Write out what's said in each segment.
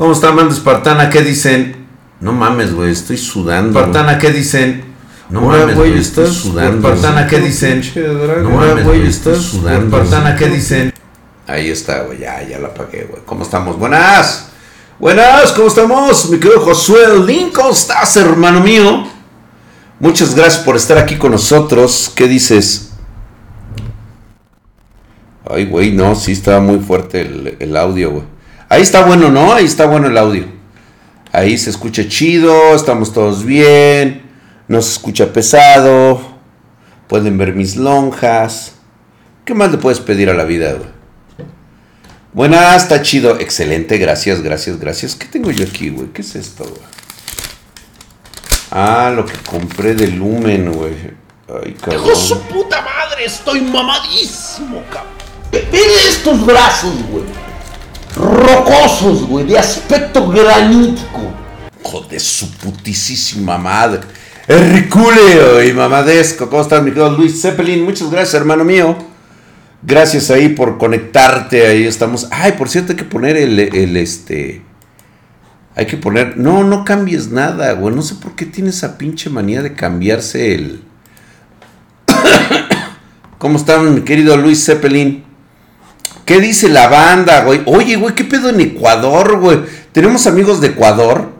¿Cómo está, mando Espartana? ¿Qué dicen? No mames, güey, estoy sudando. Espartana, ¿qué dicen? No mames, güey, estoy sudando. Espartana, ¿qué dicen? No mames, güey, estoy sudando. Espartana, ¿qué dicen? Ahí está, güey, ya, ya la apagué, güey. ¿Cómo estamos? Buenas. Buenas, ¿cómo estamos? Mi querido Josué Lincoln, ¿cómo estás, hermano mío? Muchas gracias por estar aquí con nosotros. ¿Qué dices? Ay, güey, no, sí está muy fuerte el, el audio, güey. Ahí está bueno, ¿no? Ahí está bueno el audio. Ahí se escucha chido, estamos todos bien, no se escucha pesado, pueden ver mis lonjas. ¿Qué más le puedes pedir a la vida, güey? Buenas, está chido, excelente, gracias, gracias, gracias. ¿Qué tengo yo aquí, güey? ¿Qué es esto, güey? Ah, lo que compré de Lumen, güey. Ay, cabrón. ¡Hijo su puta madre! Estoy mamadísimo, cabrón. Ve estos brazos, güey rocosos, güey, de aspecto granítico. Joder, su putísima madre. Herculeo y mamadesco. ¿Cómo estás, mi querido Luis Zeppelin? Muchas gracias, hermano mío. Gracias ahí por conectarte. Ahí estamos. Ay, por cierto, hay que poner el, el este. Hay que poner. No, no cambies nada, güey. No sé por qué tiene esa pinche manía de cambiarse el. ¿Cómo están, mi querido Luis Zeppelin? ¿Qué dice la banda, güey? Oye, güey, ¿qué pedo en Ecuador, güey? Tenemos amigos de Ecuador.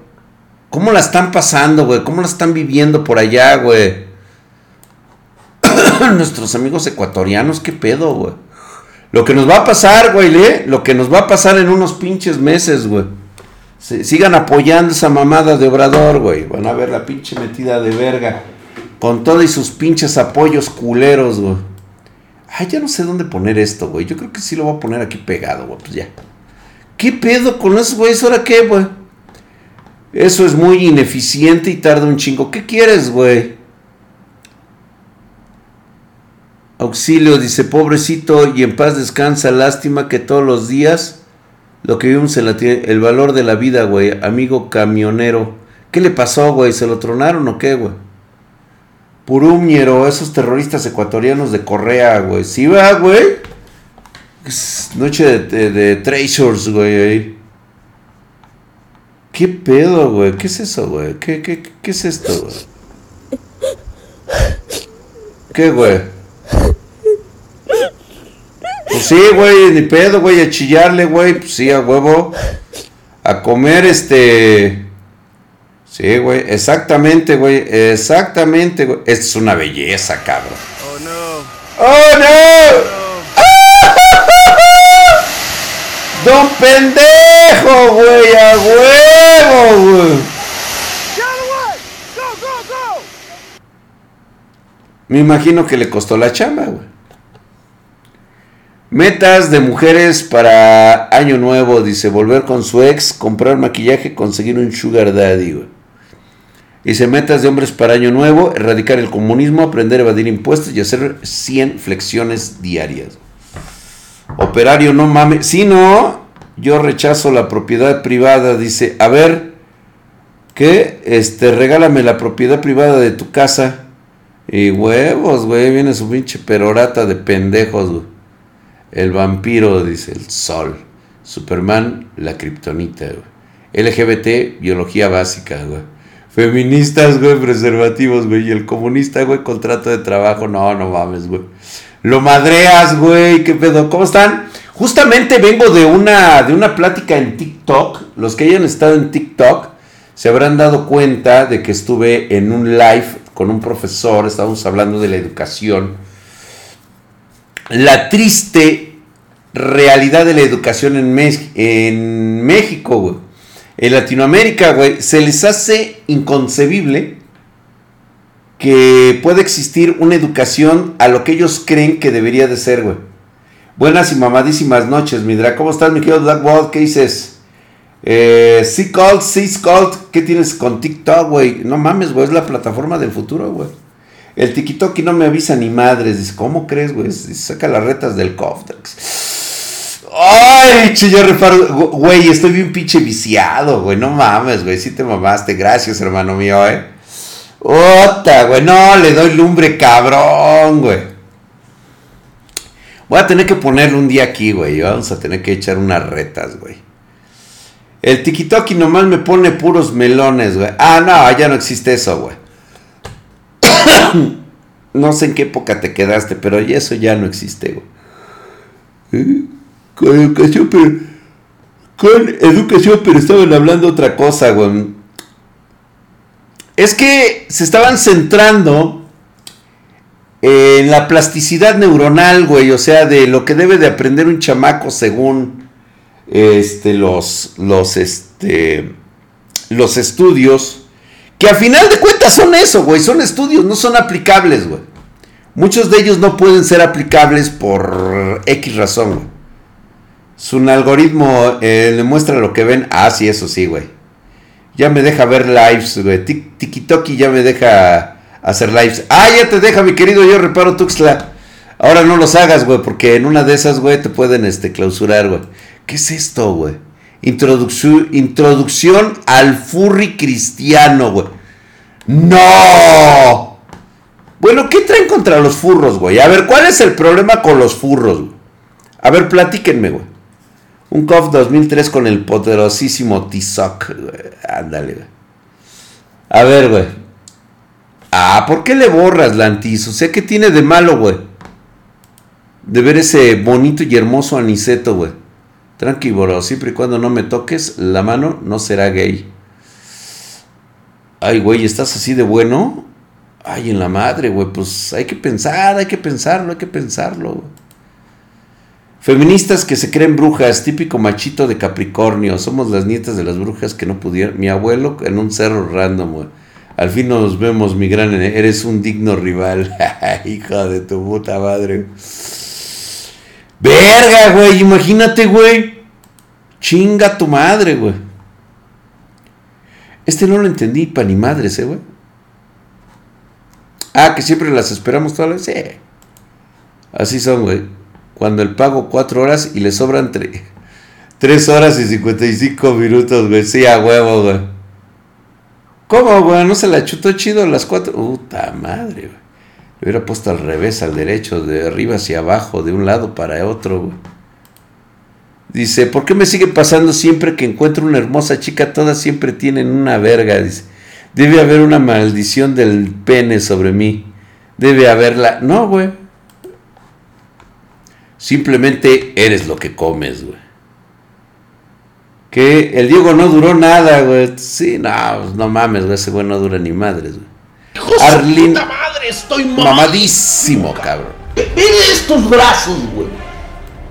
¿Cómo la están pasando, güey? ¿Cómo la están viviendo por allá, güey? Nuestros amigos ecuatorianos, ¿qué pedo, güey? Lo que nos va a pasar, güey, ¿eh? Lo que nos va a pasar en unos pinches meses, güey. sigan apoyando esa mamada de Obrador, güey. Van a ver la pinche metida de verga. Con todos y sus pinches apoyos culeros, güey. Ay, ya no sé dónde poner esto, güey. Yo creo que sí lo voy a poner aquí pegado, güey. Pues ya. ¿Qué pedo con esos güeyes? ¿Ahora qué, güey? Eso es muy ineficiente y tarda un chingo. ¿Qué quieres, güey? Auxilio, dice, pobrecito y en paz descansa. Lástima que todos los días lo que vimos en la el valor de la vida, güey. Amigo camionero. ¿Qué le pasó, güey? ¿Se lo tronaron o qué, güey? Purumñero, esos terroristas ecuatorianos de Correa, güey. Sí, va, güey. noche de, de, Treasures, güey. ¿Qué pedo, güey? ¿Qué es eso, güey? ¿Qué, qué, qué es esto, güey? ¿Qué, güey? Pues sí, güey, ni pedo, güey, a chillarle, güey. Pues sí, a huevo. A comer, este. Sí, güey, exactamente, güey, exactamente, güey. Es una belleza, cabrón. Oh, no. ¡Oh, no! ¡Don pendejo, güey! ¡A huevo, güey! Me imagino que le costó la chamba, güey. Metas de mujeres para año nuevo, dice, volver con su ex, comprar maquillaje, conseguir un sugar daddy, güey. Dice, metas de hombres para año nuevo, erradicar el comunismo, aprender a evadir impuestos y hacer 100 flexiones diarias. Operario, no mames. Si no, yo rechazo la propiedad privada. Dice, a ver, ¿qué? Este, regálame la propiedad privada de tu casa. Y huevos, güey, viene su pinche perorata de pendejos, güey. El vampiro, dice, el sol. Superman, la kriptonita, güey. LGBT, biología básica, güey. Feministas, güey, preservativos, güey. Y el comunista, güey, contrato de trabajo. No, no mames, güey. Lo madreas, güey. ¿Qué pedo? ¿Cómo están? Justamente vengo de una, de una plática en TikTok. Los que hayan estado en TikTok se habrán dado cuenta de que estuve en un live con un profesor. Estábamos hablando de la educación. La triste realidad de la educación en, en México, güey en Latinoamérica, güey, se les hace inconcebible que pueda existir una educación a lo que ellos creen que debería de ser, güey. Buenas y mamadísimas noches, Midra. ¿Cómo estás, mi querido Black ¿Qué dices? Eh, C-Cult, C-Cult, ¿qué tienes con TikTok, güey? No mames, güey, es la plataforma del futuro, güey. El TikTok no me avisa ni madres. Dice, ¿cómo crees, güey? Saca las retas del Coftex. Ay, chillo reparo. Güey, estoy bien pinche viciado, güey. No mames, güey. Sí te mamaste. Gracias, hermano mío, eh. Ota, güey. No, le doy lumbre, cabrón, güey. Voy a tener que ponerle un día aquí, güey. Vamos a tener que echar unas retas, güey. El tikitoki nomás me pone puros melones, güey. Ah, no, ya no existe eso, güey. no sé en qué época te quedaste, pero eso ya no existe, güey. ¿Eh? Con educación, pero. Con educación, pero estaban hablando otra cosa, güey. Es que se estaban centrando en la plasticidad neuronal, güey. O sea, de lo que debe de aprender un chamaco según este, los, los, este, los estudios, que a final de cuentas son eso, güey, son estudios, no son aplicables, güey. Muchos de ellos no pueden ser aplicables por X razón, güey. Su algoritmo eh, le muestra lo que ven. Ah, sí, eso sí, güey. Ya me deja ver lives, güey. Tikitoki ya me deja hacer lives. Ah, ya te deja, mi querido, yo reparo Tuxtla. Ahora no los hagas, güey, porque en una de esas, güey, te pueden este, clausurar, güey. ¿Qué es esto, güey? Introducción, al furry cristiano, güey. ¡No! Bueno, ¿qué traen contra los furros, güey? A ver, ¿cuál es el problema con los furros? A ver, platíquenme, güey. Un COF 2003 con el poderosísimo Tizoc, güey. Ándale, güey. A ver, güey. Ah, ¿por qué le borras, Lantis? O sea, ¿qué tiene de malo, güey? De ver ese bonito y hermoso aniceto, güey. Tranqui, bro, siempre y cuando no me toques la mano, no será gay. Ay, güey, ¿estás así de bueno? Ay, en la madre, güey, pues hay que pensar, hay que pensarlo, hay que pensarlo. Feministas que se creen brujas, típico machito de Capricornio. Somos las nietas de las brujas que no pudieron. Mi abuelo en un cerro random, güey. Al fin nos vemos, mi gran. Eres un digno rival. Hija de tu puta madre. Verga, güey, imagínate, güey. Chinga tu madre, güey. Este no lo entendí pa' ni madres, ¿eh, güey? Ah, que siempre las esperamos todas las... Sí. Así son, güey. Cuando el pago cuatro horas y le sobran tres horas y 55 minutos, güey. Sí, a huevo, güey. ¿Cómo, güey? ¿No se la chutó chido las cuatro? Puta madre, güey. Le hubiera puesto al revés, al derecho, de arriba hacia abajo, de un lado para otro. Dice, ¿por qué me sigue pasando siempre que encuentro una hermosa chica? Todas siempre tienen una verga. Dice, debe haber una maldición del pene sobre mí. Debe haberla. No, güey. Simplemente eres lo que comes, güey. Que el Diego no duró nada, güey. Sí, no, pues, no mames, güey. Ese güey no dura ni madres, güey. Arlene. madre, estoy mamadísimo, cabrón. Ve estos brazos, güey.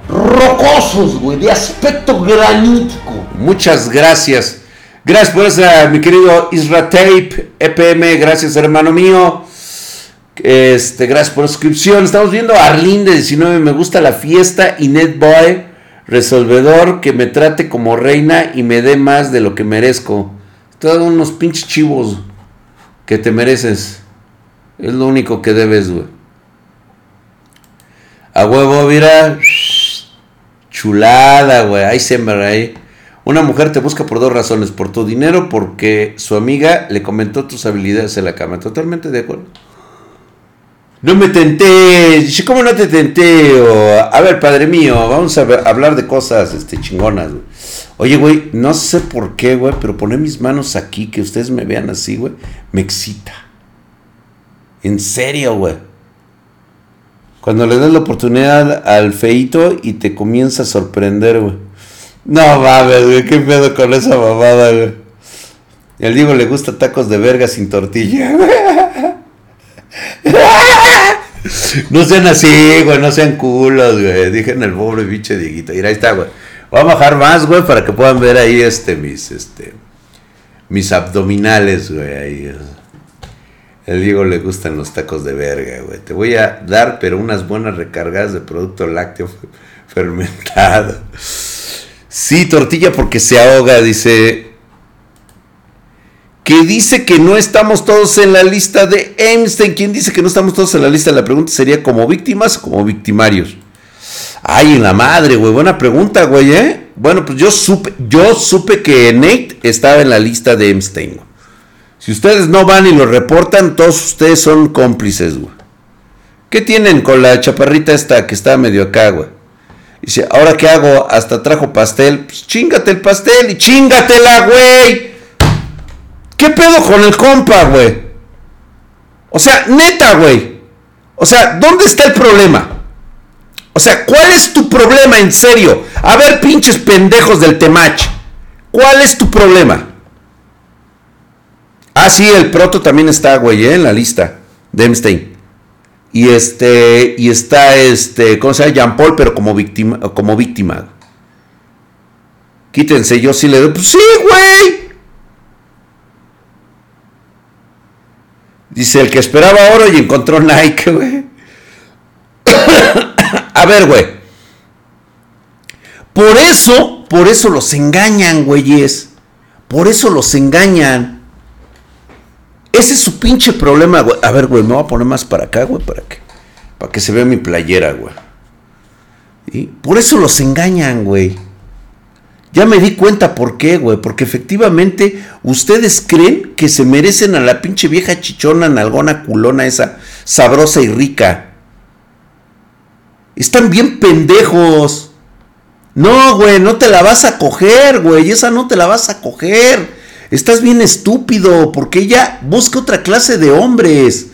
Rocosos, güey, de aspecto granítico. Muchas gracias. Gracias por esa, mi querido Isra Tape, EPM, gracias hermano mío. Este, gracias por la suscripción. Estamos viendo a Arlene de 19, me gusta la fiesta y Netboy, resolvedor, que me trate como reina y me dé más de lo que merezco. Todos unos pinches chivos que te mereces. Es lo único que debes, güey. A huevo, mira. Chulada, güey. Ahí sembra ahí. Una mujer te busca por dos razones. Por tu dinero, porque su amiga le comentó tus habilidades en la cama. Totalmente de acuerdo. No me tenté. ¿Cómo no te tenté? a ver, padre mío, vamos a hablar de cosas este, chingonas, güey. Oye, güey, no sé por qué, güey, pero poner mis manos aquí, que ustedes me vean así, güey, me excita. En serio, güey. Cuando le das la oportunidad al feito y te comienza a sorprender, güey. No mames, güey, qué pedo con esa mamada, güey. Al Diego le gusta tacos de verga sin tortilla. no sean así, güey, no sean culos, güey. Dije en el pobre biche Dieguito. Y ahí está, güey. Voy a bajar más, güey, para que puedan ver ahí este, mis, este, mis abdominales, güey. Ahí. El Diego le gustan los tacos de verga, güey. Te voy a dar, pero unas buenas recargadas de producto lácteo fermentado. Sí, tortilla porque se ahoga, dice. Que dice que no estamos todos en la lista de Einstein. ¿Quién dice que no estamos todos en la lista? La pregunta sería como víctimas o como victimarios. Ay, en la madre, güey. Buena pregunta, güey, ¿eh? Bueno, pues yo supe, yo supe que Nate estaba en la lista de Epstein. Si ustedes no van y lo reportan, todos ustedes son cómplices, güey. ¿Qué tienen con la chaparrita esta que está medio acá, güey? Dice, ¿ahora qué hago? Hasta trajo pastel. Pues chingate el pastel y chingatela, güey. ¿Qué pedo con el compa, güey? O sea, neta, güey. O sea, ¿dónde está el problema? O sea, ¿cuál es tu problema en serio? A ver, pinches pendejos del Temach. ¿Cuál es tu problema? Ah, sí, el proto también está, güey, ¿eh? en la lista. Demstein. Y este, y está este, ¿cómo se llama? Jean Paul, pero como víctima, como víctima. Quítense, yo sí le doy. Pues sí, güey. Dice el que esperaba oro y encontró Nike, güey. A ver, güey. Por eso, por eso los engañan, güeyes. Por eso los engañan. Ese es su pinche problema, güey. A ver, güey, me voy a poner más para acá, güey, para que, para que se vea mi playera, güey. ¿Y? Por eso los engañan, güey. Ya me di cuenta por qué, güey. Porque efectivamente ustedes creen que se merecen a la pinche vieja chichona, nalgona, culona esa, sabrosa y rica. Están bien pendejos. No, güey, no te la vas a coger, güey. Esa no te la vas a coger. Estás bien estúpido porque ella busca otra clase de hombres.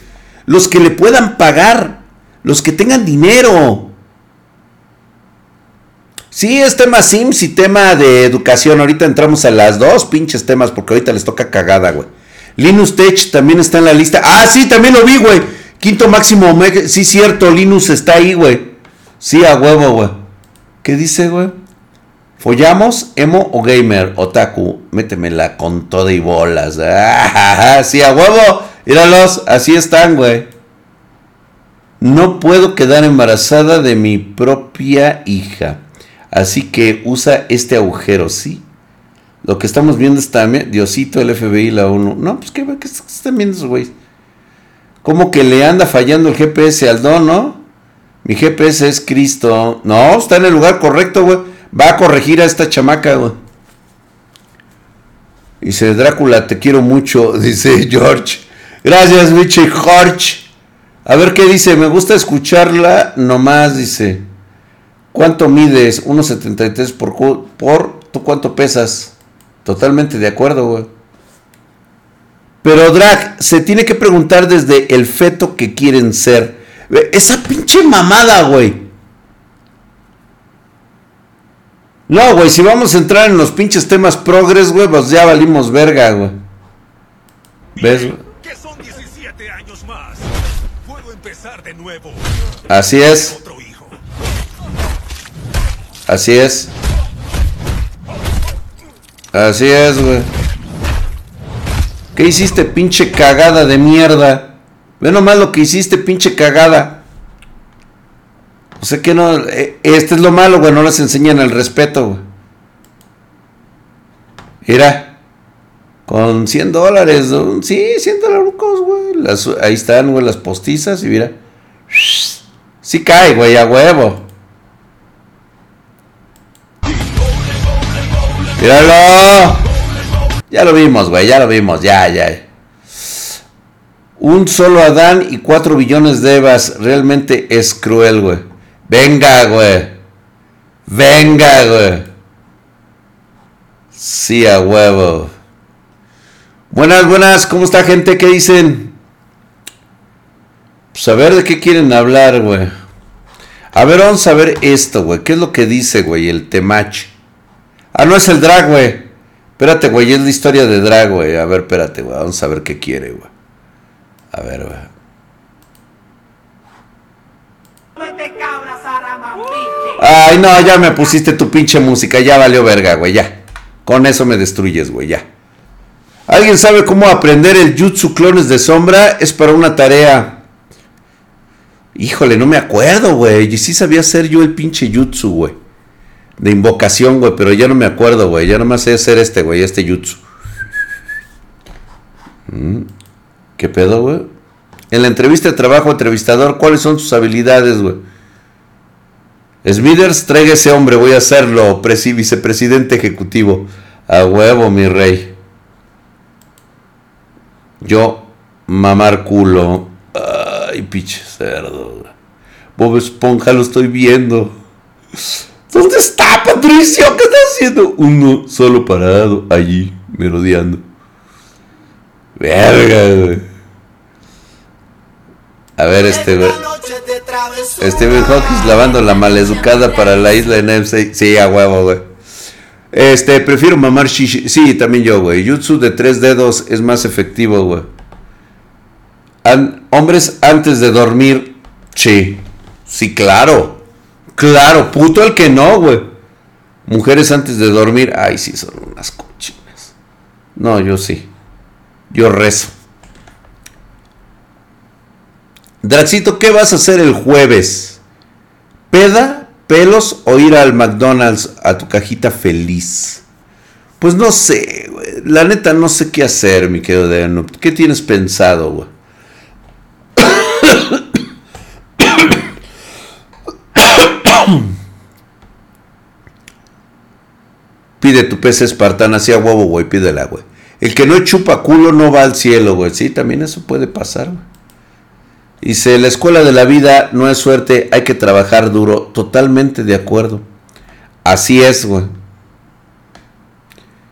Los que le puedan pagar. Los que tengan dinero. Sí, es tema Sims y tema de educación. Ahorita entramos a las dos pinches temas porque ahorita les toca cagada, güey. Linus Tech también está en la lista. Ah, sí, también lo vi, güey. Quinto máximo. Sí, cierto, Linus está ahí, güey. Sí, a huevo, güey. ¿Qué dice, güey? ¿Follamos, emo o gamer? Otaku, métemela con todo y bolas. Ah, sí, a huevo. Míralos, así están, güey. No puedo quedar embarazada de mi propia hija. Así que usa este agujero, ¿sí? Lo que estamos viendo está, Diosito, el FBI, la ONU. No, pues, ¿qué, están viendo esos güeyes? ¿Cómo que le anda fallando el GPS al don, no? Mi GPS es Cristo. No, está en el lugar correcto, güey va a corregir a esta chamaca, güey. Dice, Drácula, te quiero mucho, dice George. Gracias, biche George. A ver qué dice, me gusta escucharla nomás, dice. ¿Cuánto mides? 1.73 por, por... ¿Tú cuánto pesas? Totalmente de acuerdo, güey. Pero Drag, se tiene que preguntar desde el feto que quieren ser. Esa pinche mamada, güey. No, güey, si vamos a entrar en los pinches temas progres, güey, pues ya valimos verga, güey. ¿Ves? Que son 17 años más. Puedo empezar de nuevo. Así es. Así es. Así es, güey. ¿Qué hiciste, pinche cagada de mierda? Ve nomás lo que hiciste, pinche cagada. O sea que no, este es lo malo, güey, no les enseñan el respeto, güey. Mira, con 100 dólares, sí, 100 dólares, güey. ahí están, güey, las postizas y mira. Sí cae, güey, a huevo. Míralo. Ya lo vimos, güey, ya lo vimos, ya, ya. Un solo Adán y cuatro billones de Evas realmente es cruel, güey. Venga, güey. Venga, güey. Sí, a huevo. Buenas, buenas. ¿Cómo está, gente? ¿Qué dicen? Pues a ver de qué quieren hablar, güey. A ver, vamos a ver esto, güey. ¿Qué es lo que dice, güey? El temach. Ah, no es el drag, güey. Espérate, güey. Es la historia de drag, güey. A ver, espérate, güey. Vamos a ver qué quiere, güey. A ver, güey. Ay, no, ya me pusiste tu pinche música, ya valió verga, güey, ya. Con eso me destruyes, güey, ya. ¿Alguien sabe cómo aprender el Jutsu Clones de Sombra? Es para una tarea. Híjole, no me acuerdo, güey. Y sí sabía hacer yo el pinche Jutsu, güey. De invocación, güey, pero ya no me acuerdo, güey. Ya nomás sé hacer este, güey, este Jutsu. Mm, ¿Qué pedo, güey? En la entrevista de trabajo, entrevistador, ¿cuáles son sus habilidades, güey? Smithers, traiga ese hombre, voy a hacerlo, vicepresidente ejecutivo. A huevo, mi rey. Yo, mamar culo. Ay, pinche cerdo. Bob Esponja, lo estoy viendo. ¿Dónde está Patricio? ¿Qué está haciendo? Uno solo parado allí, merodeando. Verga, güey. A ver, este güey. Steven Hawkins lavando la maleducada para la isla de NFC. Sí, a huevo, güey. Este, prefiero mamar shishi. Sí, también yo, güey. Jutsu de tres dedos es más efectivo, güey. hombres antes de dormir. Sí. Sí, claro. Claro, puto el que no, güey. Mujeres antes de dormir. Ay, sí, son unas cochinas. No, yo sí. Yo rezo. Draxito, ¿qué vas a hacer el jueves? ¿Peda, pelos o ir al McDonald's a tu cajita feliz? Pues no sé, güey. La neta no sé qué hacer, mi querido Dano. ¿Qué tienes pensado, güey? Pide tu pez espartana, así a huevo, güey, pídela, güey. El que no chupa culo no va al cielo, güey. Sí, también eso puede pasar, güey. Dice, la escuela de la vida no es suerte, hay que trabajar duro. Totalmente de acuerdo. Así es, güey.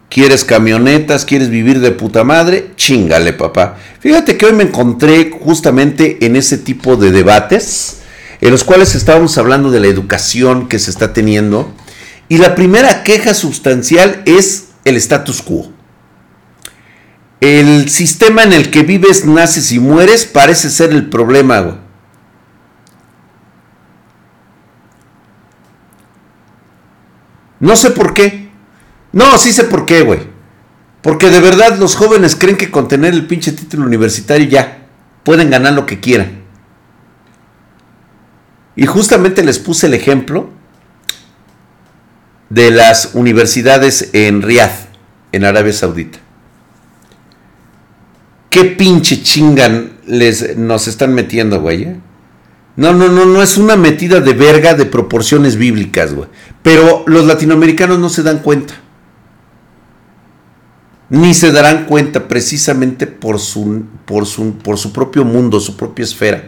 ¿Quieres camionetas? ¿Quieres vivir de puta madre? Chingale, papá. Fíjate que hoy me encontré justamente en ese tipo de debates, en los cuales estábamos hablando de la educación que se está teniendo. Y la primera queja sustancial es el status quo. El sistema en el que vives, naces y mueres parece ser el problema. No sé por qué. No, sí sé por qué, güey. Porque de verdad los jóvenes creen que con tener el pinche título universitario ya pueden ganar lo que quieran. Y justamente les puse el ejemplo de las universidades en Riyadh, en Arabia Saudita qué pinche chingan les, nos están metiendo, güey. Eh? No, no, no, no es una metida de verga de proporciones bíblicas, güey. Pero los latinoamericanos no se dan cuenta. Ni se darán cuenta precisamente por su, por su, por su propio mundo, su propia esfera.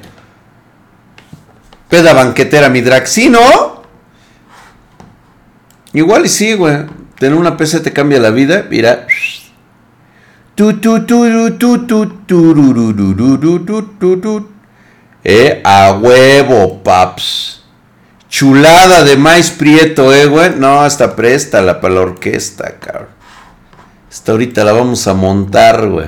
Peda banquetera, mi. ¿Sí, no? Igual y sí, güey. Tener una PC te cambia la vida. Mira. Eh, a huevo, paps. Chulada de maíz prieto, eh, güey. No, hasta préstala para la orquesta, cabrón. Esta ahorita la vamos a montar, güey.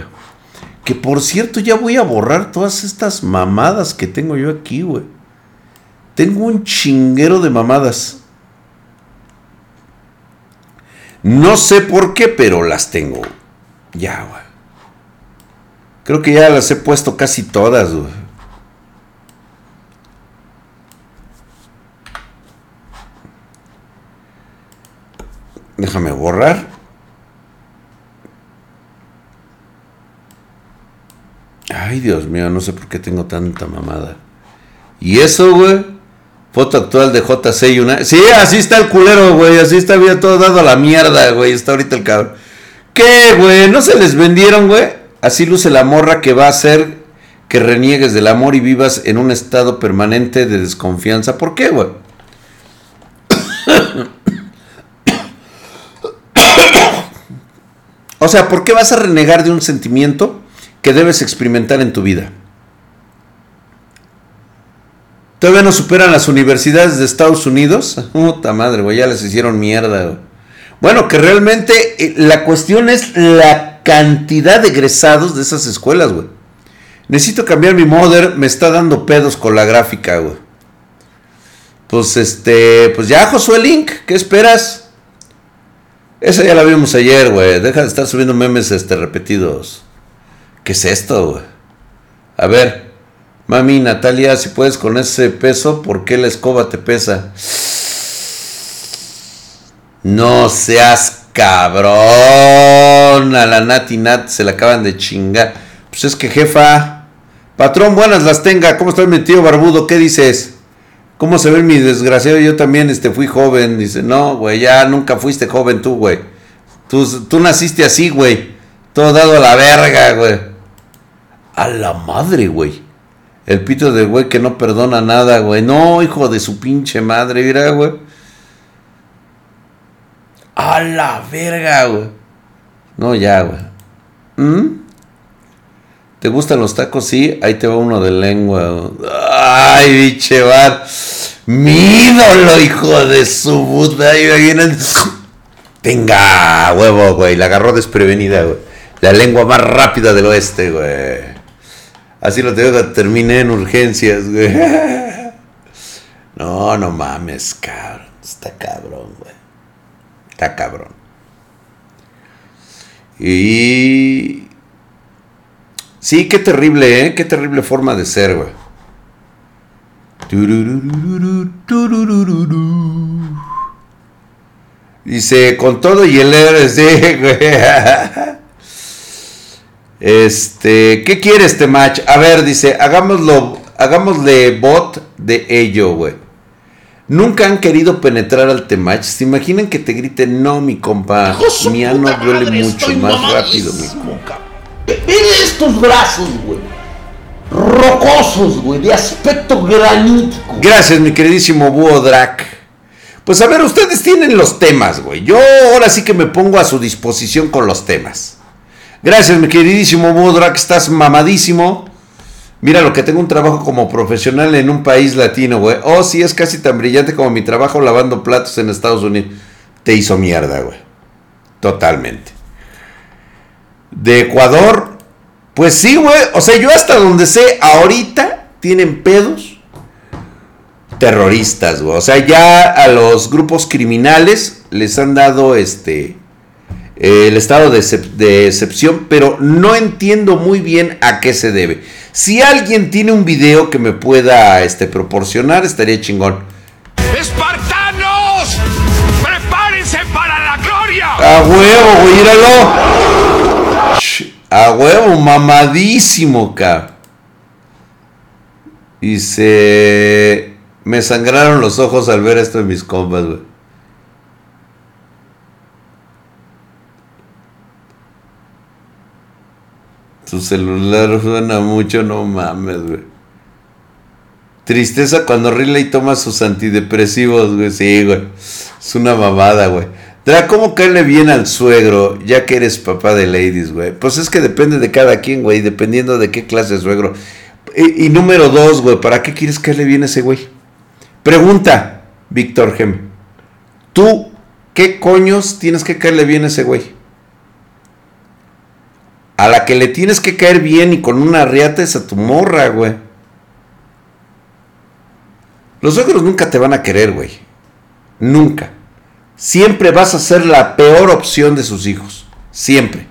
Que por cierto, ya voy a borrar todas estas mamadas que tengo yo aquí, güey. Tengo un chinguero de mamadas. No sé por qué, pero las tengo. Ya, güey. Creo que ya las he puesto casi todas, güey. Déjame borrar. Ay, Dios mío, no sé por qué tengo tanta mamada. Y eso, güey. Foto actual de JC y una. Sí, así está el culero, güey. Así está bien todo dado a la mierda, güey. Está ahorita el cabrón. ¿Qué, güey? ¿No se les vendieron, güey? Así luce la morra que va a hacer que reniegues del amor y vivas en un estado permanente de desconfianza. ¿Por qué, güey? o sea, ¿por qué vas a renegar de un sentimiento que debes experimentar en tu vida? Todavía no superan las universidades de Estados Unidos. Puta madre, güey, ya les hicieron mierda, güey. Bueno, que realmente eh, la cuestión es la cantidad de egresados de esas escuelas, güey. Necesito cambiar mi modder, me está dando pedos con la gráfica, güey. Pues este, pues ya Josué Link, ¿qué esperas? Esa ya la vimos ayer, güey. Deja de estar subiendo memes este repetidos. ¿Qué es esto, güey? A ver, mami Natalia, si puedes con ese peso, ¿por qué la escoba te pesa? No seas cabrón. A la Nati Nat se la acaban de chingar. Pues es que jefa. Patrón, buenas las tenga. ¿Cómo estás mi tío barbudo? ¿Qué dices? ¿Cómo se ve mi desgraciado? Yo también este, fui joven. Dice, no, güey, ya nunca fuiste joven tú, güey. Tú, tú naciste así, güey. Todo dado a la verga, güey. A la madre, güey. El pito de güey que no perdona nada, güey. No, hijo de su pinche madre, mira, güey. A la verga, güey. No, ya, güey. ¿Mm? ¿Te gustan los tacos? Sí, ahí te va uno de lengua. Ay, biche, Mi ídolo, hijo de su puta. Tenga, huevo, güey. La agarró desprevenida, güey. La lengua más rápida del oeste, güey. Así lo tengo que terminé en urgencias, güey. No, no mames, cabrón. Está cabrón, güey. Está cabrón. Y Sí, qué terrible, ¿eh? Qué terrible forma de ser, güey. Dice, con todo y el RC, güey. Este, ¿qué quiere este match? A ver, dice, hagámoslo, hagámosle bot de ello, güey. Nunca han querido penetrar al T-Match. ¿Se imaginan que te griten, no, mi compa? Mi ano duele mucho, más rápido, mi compa. Ve estos brazos, güey. Rocosos, güey, de aspecto granítico. Gracias, mi queridísimo Búho Drac. Pues a ver, ustedes tienen los temas, güey. Yo ahora sí que me pongo a su disposición con los temas. Gracias, mi queridísimo Búho Drac, estás mamadísimo. Mira lo que tengo un trabajo como profesional en un país latino, güey. Oh, sí, es casi tan brillante como mi trabajo lavando platos en Estados Unidos. Te hizo mierda, güey. Totalmente de Ecuador. Pues sí, güey. O sea, yo hasta donde sé, ahorita tienen pedos terroristas, güey. O sea, ya a los grupos criminales les han dado este el estado de, de, excepción, pero no entiendo muy bien a qué se debe. Si alguien tiene un video que me pueda este, proporcionar, estaría chingón. ¡Espartanos! ¡Prepárense para la gloria! ¡A huevo, güey! ¡Míralo! A huevo, mamadísimo, ca. Y se. Me sangraron los ojos al ver esto en mis compas, güey. Tu celular suena mucho, no mames, güey. Tristeza cuando Riley toma sus antidepresivos, güey. Sí, güey. Es una mamada, güey. ¿cómo caerle bien al suegro ya que eres papá de ladies, güey? Pues es que depende de cada quien, güey, dependiendo de qué clase de suegro. Y, número dos, güey, ¿para qué quieres caerle bien a ese güey? Pregunta, Víctor Gem. ¿Tú qué coños tienes que caerle bien a ese güey? A la que le tienes que caer bien y con una riata es a tu morra, güey. Los suegros nunca te van a querer, güey. Nunca siempre vas a ser la peor opción de sus hijos. Siempre.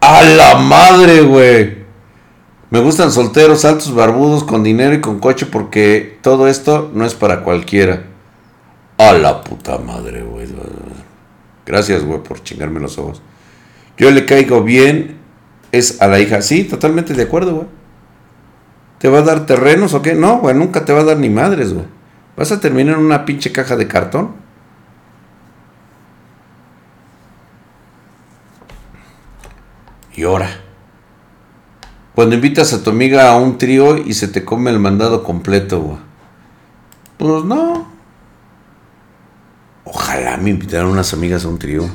A la madre, güey. Me gustan solteros, altos, barbudos, con dinero y con coche porque todo esto no es para cualquiera. A la puta madre, güey. Gracias, güey, por chingarme los ojos. Yo le caigo bien, es a la hija. Sí, totalmente de acuerdo, güey. ¿Te va a dar terrenos o qué? No, güey, nunca te va a dar ni madres, güey. Vas a terminar en una pinche caja de cartón. y ahora. Cuando invitas a tu amiga a un trío y se te come el mandado completo, güey. Pues no. Ojalá me invitaran unas amigas a un trío.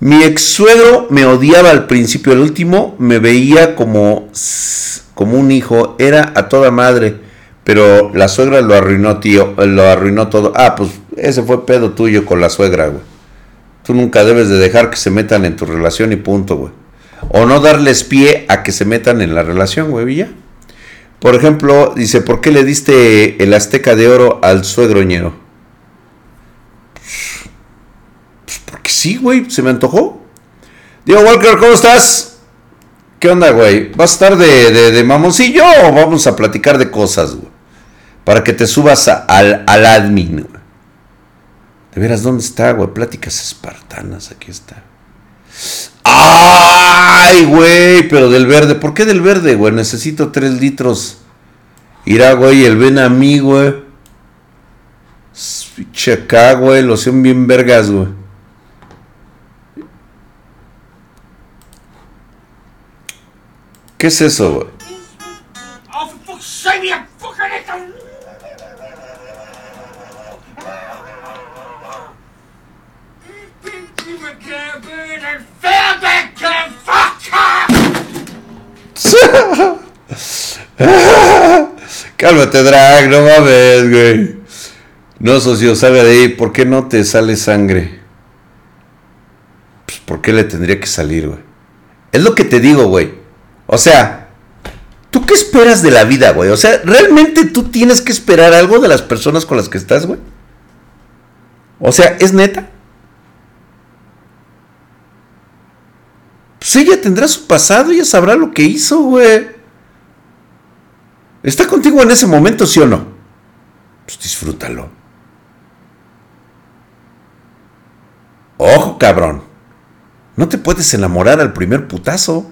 Mi ex suegro me odiaba al principio, el último me veía como, como un hijo, era a toda madre, pero la suegra lo arruinó, tío, lo arruinó todo. Ah, pues ese fue pedo tuyo con la suegra, güey. Tú nunca debes de dejar que se metan en tu relación y punto, güey o no darles pie a que se metan en la relación, güey, Villa. Por ejemplo, dice, ¿por qué le diste el azteca de oro al suegroñero? Pues porque sí, güey, se me antojó. Diego Walker, ¿cómo estás? ¿Qué onda, güey? ¿Vas a estar de, mamoncillo o vamos a platicar de cosas, güey? Para que te subas al, admin, güey. De veras, ¿dónde está, güey? Pláticas espartanas, aquí está. Ay, güey, pero del verde. ¿Por qué del verde, güey? Necesito tres litros. Irá, güey, el ven a mí, güey. Checa, güey, lo son bien vergas, güey. ¿Qué es eso, güey? Cálmate, Drag, no mames, güey. No, socio, salga de ahí. ¿Por qué no te sale sangre? Pues, ¿por qué le tendría que salir, güey? Es lo que te digo, güey. O sea, ¿tú qué esperas de la vida, güey? O sea, ¿realmente tú tienes que esperar algo de las personas con las que estás, güey? O sea, ¿es neta? Pues ella tendrá su pasado, ella sabrá lo que hizo, güey. ¿Está contigo en ese momento, sí o no? Pues disfrútalo. Ojo, cabrón. No te puedes enamorar al primer putazo.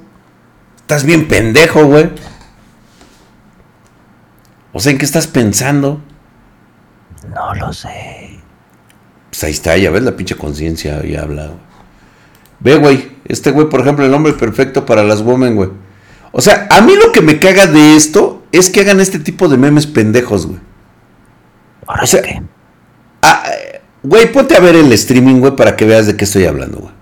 Estás bien pendejo, güey. O sea, ¿en qué estás pensando? No lo sé. Pues ahí está, ya ves la pinche conciencia, ya habla. güey. Ve, güey, este güey, por ejemplo, el hombre perfecto para las women, güey. O sea, a mí lo que me caga de esto es que hagan este tipo de memes pendejos, güey. Ahora O sea, qué. Ah, güey, ponte a ver el streaming, güey, para que veas de qué estoy hablando, güey.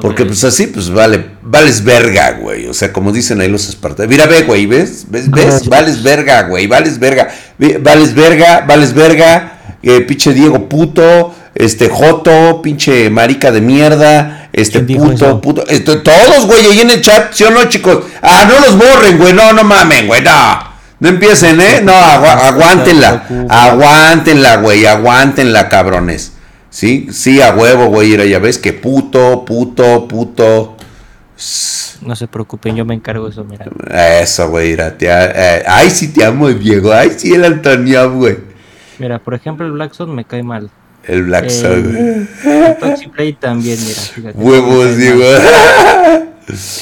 Porque pues así, pues vale, vales verga, güey. O sea, como dicen ahí los espartanos. Mira, ve, güey, ¿ves? ¿Ves? ¿Ves? Vales verga, güey, vales verga. Ve- Vales verga, vales verga. Eh, pinche Diego puto, este Joto, pinche marica de mierda, este ¿Quién dijo puto, eso? puto. este, todos, güey, ahí en el chat, ¿sí o no, chicos? Ah, no los borren, güey, no, no mamen, güey, no. No empiecen, ¿eh? No, agua- aguántenla. Aguántenla, güey, aguántenla, cabrones. ¿Sí? Sí, a huevo, güey. Mira, ya ves que puto, puto, puto. No se preocupen, yo me encargo de eso, mira. Eso, güey. mira, te a- eh, ay, sí te amo, Diego. Ay, sí, el Antonio, güey. Mira, por ejemplo, el Black Sun me cae mal. El Black Eh, Sun, güey. El Play también, mira. Huevos.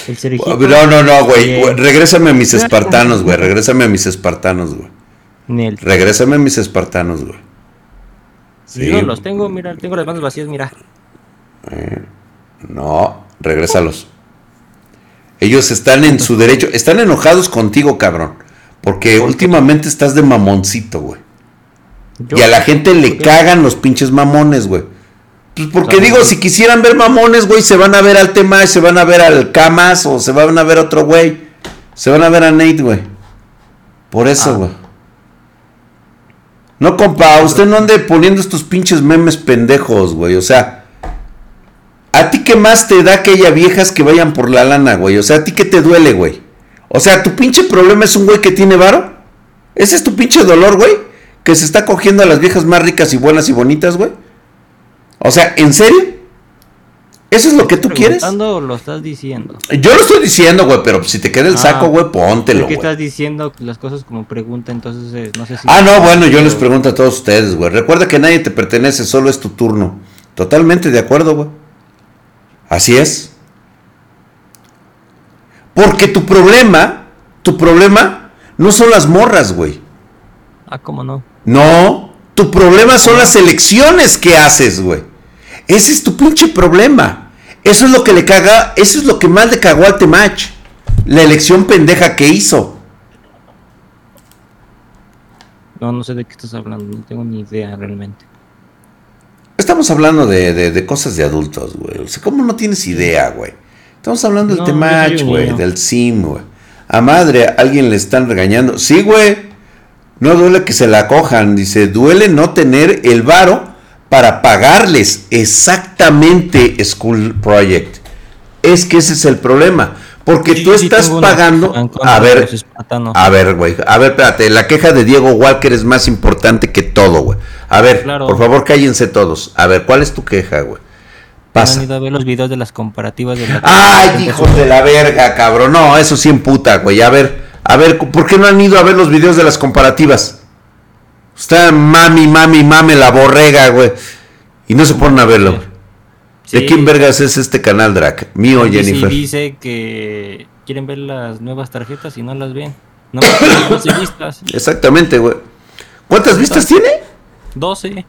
El Cerijito, No, no, no, güey. Regrésame a mis espartanos, güey. Regrésame a mis espartanos, güey. Regrésame a mis espartanos, güey. Sí. Yo los tengo, mira, tengo las manos vacías, mira. No, regrésalos. Ellos están en su derecho. Están enojados contigo, cabrón. Porque últimamente estás de mamoncito, güey. Yo- Y a la gente le cagan los pinches mamones, güey. Pues porque Claro, digo, güey. si quisieran ver mamones, güey, se van a ver al tema, se van a ver al Camas o se van a ver a otro güey. Se van a ver a Nate, güey. Por eso, Ah. güey. No, compa, usted no ande poniendo estos pinches memes pendejos, güey. O sea, ¿a ti qué más te da que haya viejas que vayan por la lana, güey? O sea, ¿a ti qué te duele, güey? O sea, ¿tu pinche problema es un güey que tiene varo? ¿Ese es tu pinche dolor, güey? Que se está cogiendo a las viejas más ricas y buenas y bonitas, güey. O sea, ¿en serio? ¿Eso es lo que tú quieres? ¿Preguntando o lo estás diciendo? Yo lo estoy diciendo, güey, pero si te queda el Ah, saco, güey, póntelo, ¿Por qué estás diciendo las cosas como pregunta? Entonces, eh, no sé si... Ah, no, bueno, yo les pregunto a todos ustedes, güey. Recuerda que nadie te pertenece, solo es tu turno. Totalmente de acuerdo, güey. Así es. Porque tu problema, tu problema no son las morras, güey. Ah, ¿cómo no? No, tu problema son las elecciones que haces, güey. Ese es tu pinche problema. Eso es lo que le caga, eso es lo que más le cagó al Temach. La elección pendeja que hizo. No, no sé de qué estás hablando, no tengo ni idea realmente. Estamos hablando de, de- de cosas de adultos, güey. O sea, ¿cómo no tienes idea, güey? Estamos hablando del No, Temach, güey, del Sim, güey. A madre, a alguien le están regañando. Sí, güey. No duele que se la cojan. Dice, duele no tener el varo para pagarles exactamente School Project. Es que ese es el problema. Porque Sí, tú sí estás pagando. en A ver, espartanos. a ver, güey. A ver, espérate. La queja de Diego Walker es más importante que todo, güey. A ver, Claro. por favor, cállense todos. A ver, ¿cuál es tu queja, güey? ¿Han Pasa. ido a ver los videos de las comparativas de la Ay, hijos de la verga, cabrón. No, eso sí emputa, güey. A ver, a ver, ¿por qué no han ido a ver los videos de las comparativas? Está mami, mami, mame la borrega, güey. Y no se ponen a verlo. güey. ¿De Sí. quién vergas es este canal, Drac? Mío, Dice- Jennifer. dice que quieren ver las nuevas tarjetas y no las ven. No, no vistas. Exactamente, güey. ¿Cuántas vistas tiene? 12.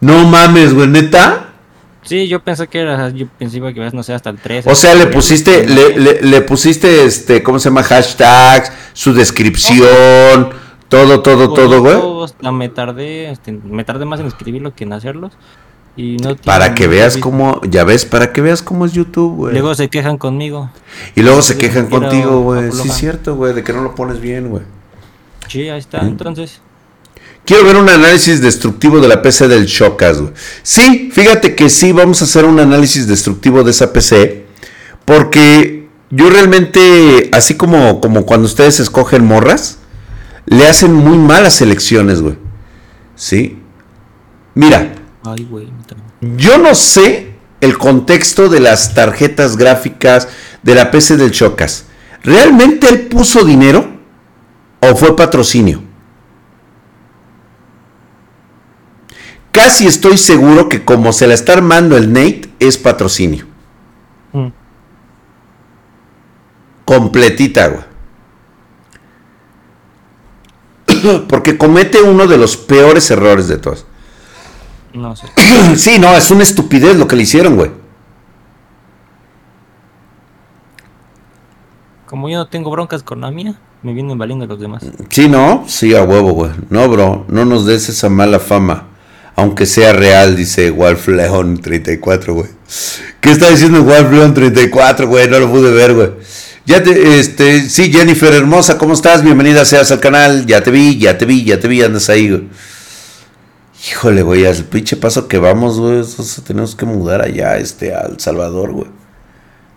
No mames, güey, neta. Sí, yo pensé que era, yo pensé que ibas, no sé, hasta el 13. O sea, le pusiste, le, le- le pusiste, este, ¿cómo se llama? Hashtags, su descripción, todo, todo, todo, güey. Me tardé, me tardé más en escribirlo que en hacerlos. Y no Para que veas cómo, ya ves, para que veas cómo es YouTube, güey. Luego se quejan conmigo. Y luego se quejan contigo, güey. Sí, es cierto, güey, de que no lo pones bien, güey. Sí, ahí está. Entonces, Quiero ver un análisis destructivo de la PC del Shockas, güey. Sí, fíjate que sí, vamos a hacer un análisis destructivo de esa PC. Porque yo realmente, así como, como cuando ustedes escogen morras, le hacen muy malas elecciones, güey. Sí. Mira, ay, güey. yo no sé el contexto de las tarjetas gráficas de la PC del Chocas. ¿Realmente él puso dinero o fue patrocinio? Casi estoy seguro que como se la está armando el Nate es patrocinio. Mm. Completita, güey. Porque comete uno de los peores errores de todos. No sé. Sí, no, es una estupidez lo que le hicieron, güey. Como yo no tengo broncas con la mía, me vienen valiendo los demás. Sí, ¿no? Sí, a huevo, güey. No, bro, no nos des esa mala fama. Aunque sea real, dice Wolf León 34, güey. ¿Qué está diciendo Wolf León 34, güey? No lo pude ver, güey. Ya te, este, sí, Jennifer hermosa, ¿cómo estás? Bienvenida seas al canal. Ya te vi, ya te vi, ya te vi, andas ahí. Híjole, güey, al pinche paso que vamos, güey, tenemos que mudar allá, este, al Salvador, güey.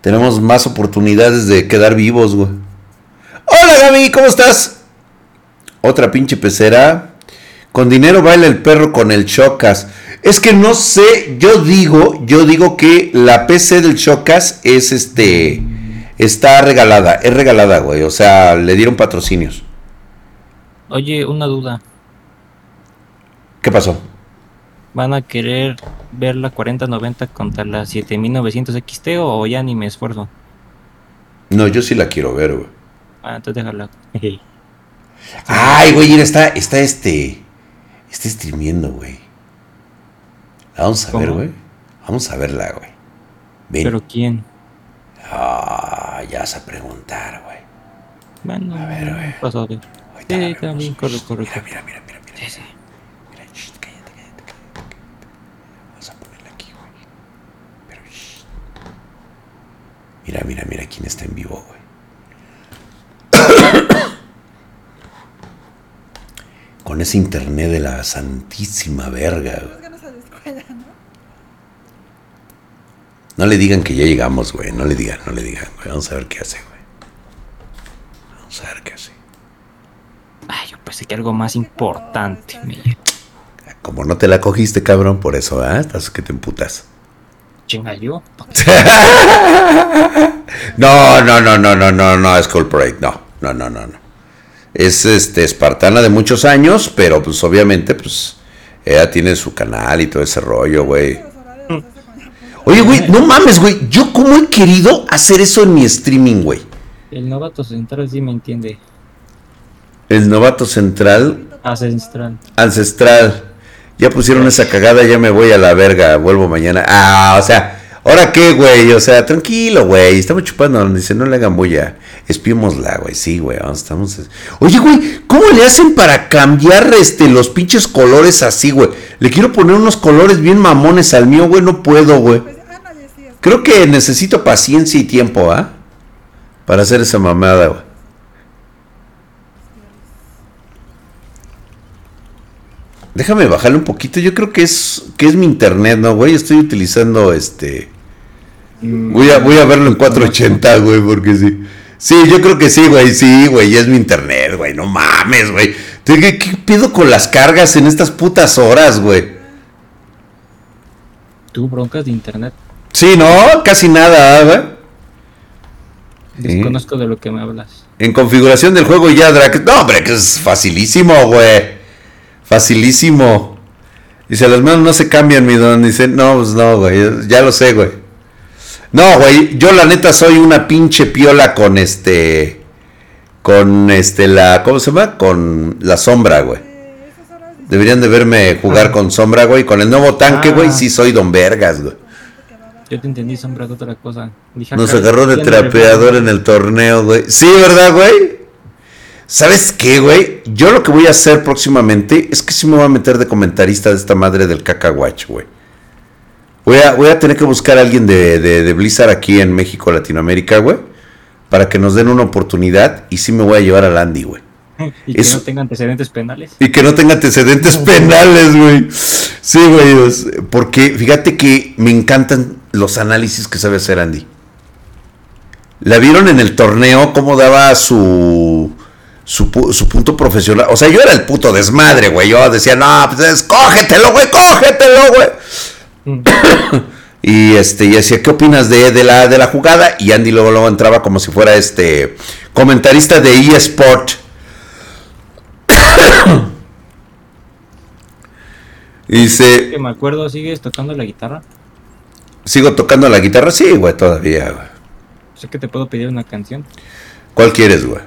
Tenemos más oportunidades de quedar vivos, güey. Hola, Gaby, ¿cómo estás? Otra pinche pecera. Con dinero baila el perro con el Chocas. Es que no sé, yo digo, yo digo que la PC del Chocas es este. Está regalada, es regalada, güey. O sea, le dieron patrocinios. Oye, una duda. ¿Qué pasó? ¿Van a querer ver la 4090 contra la 7900 XT o ya ni me esfuerzo? No, yo sí la quiero ver, güey. Ah, entonces déjala. Ay, güey, mira, está, está este. Está streamiendo, güey. La vamos a ver, güey. Vamos a verla, güey. Ven. ¿Pero quién? Ah, ya vas a preguntar, güey. Bueno, A ver, güey. Ahorita la Sí, también, corre, corre. Mira, mira, mira, mira, mira. Sí, sí. Mira, shh, cállate, cállate, cállate, cállate. Vamos a ponerla aquí, güey. Pero, shh. Mira, mira, mira quién está en vivo, güey. Con ese internet de la santísima verga, güey. ganas a la escuela, ¿no? No le digan que ya llegamos, güey. No le digan, no le digan, güey. Vamos a ver qué hace, güey. Vamos a ver qué hace. Ay, yo pensé que algo más importante. me- Como no te la cogiste, cabrón, por eso, ¿ah? Estás que te emputas. Chinga yo. No, no, no, no, no, no, no, es Corporate, no, no, no, no, no. Es este espartana de muchos años, pero pues obviamente, pues, ella tiene su canal y todo ese rollo, güey. Los horarios los hace con la Oye, güey, no mames, güey. Yo como he querido hacer eso en mi streaming, güey. El novato central sí me entiende. El novato central Ancestral. ancestral. Ya pusieron esa cagada, ya me voy a la verga, vuelvo mañana. Ah, o sea, ¿ahora qué, güey? O sea, tranquilo, güey. Estamos chupando, dice, no le hagan bulla. Espiémosla, güey. Sí, güey, estamos. Oye, güey, ¿cómo le hacen para cambiar este los pinches colores así, güey? Le quiero poner unos colores bien mamones al mío, güey, no puedo, güey. Pues Ana ya sí es. Creo que necesito paciencia y tiempo, ¿ah? Para hacer esa mamada, güey. Déjame bajarle un poquito. Yo creo que es que es mi internet, ¿no, güey? Estoy utilizando este. Voy a, voy a verlo en 480, güey, porque sí. Sí, yo creo que sí, güey. Sí, güey, es mi internet, güey. No mames, güey. ¿Qué, ¿Qué pido con las cargas en estas putas horas, güey? ¿Tú broncas de internet? Sí, no, casi nada, güey. Sí. Desconozco de lo que me hablas. En configuración del juego ya, Drake. No, hombre, que es facilísimo, güey. Facilísimo. Dice, las manos no se cambian, mi don. Dice, no, pues no, güey. Ya lo sé, güey. No, güey. Yo la neta soy una pinche piola con este. Con este, la. ¿Cómo se llama? Con la sombra, güey. Eh, Deberían de verme jugar con sombra, güey. Con el nuevo tanque, Ah. güey. Sí, soy don Vergas, güey. Yo te entendí, sombra de otra cosa. Dije, Nos acá, agarró de trapeador en el torneo, güey. Sí, ¿verdad, güey? ¿Sabes qué, güey? Yo lo que voy a hacer próximamente es que sí me voy a meter de comentarista de esta madre del cacahuach, güey. Voy a, voy a tener que buscar a alguien de, de, de Blizzard aquí en México, Latinoamérica, güey. Para que nos den una oportunidad. Y sí me voy a llevar al Andy, güey. Y que no tenga antecedentes penales. Y que no tenga antecedentes penales, güey. Sí, güey. Porque fíjate que me encantan los análisis que sabe hacer Andy. La vieron en el torneo cómo daba su, su, su punto profesional. O sea, yo era el puto desmadre, güey. Yo decía, no, pues es- cógetelo, güey, cógetelo, güey. Mm. Y este, y decía, ¿qué opinas de, de la, de la jugada? Y Andy luego, luego entraba como si fuera este comentarista de eSport. dice, Que me acuerdo, ¿sigues tocando la guitarra? ¿sigo tocando la guitarra? Sí, güey, todavía, güey. Sé que te puedo pedir una canción. ¿Cuál quieres, güey?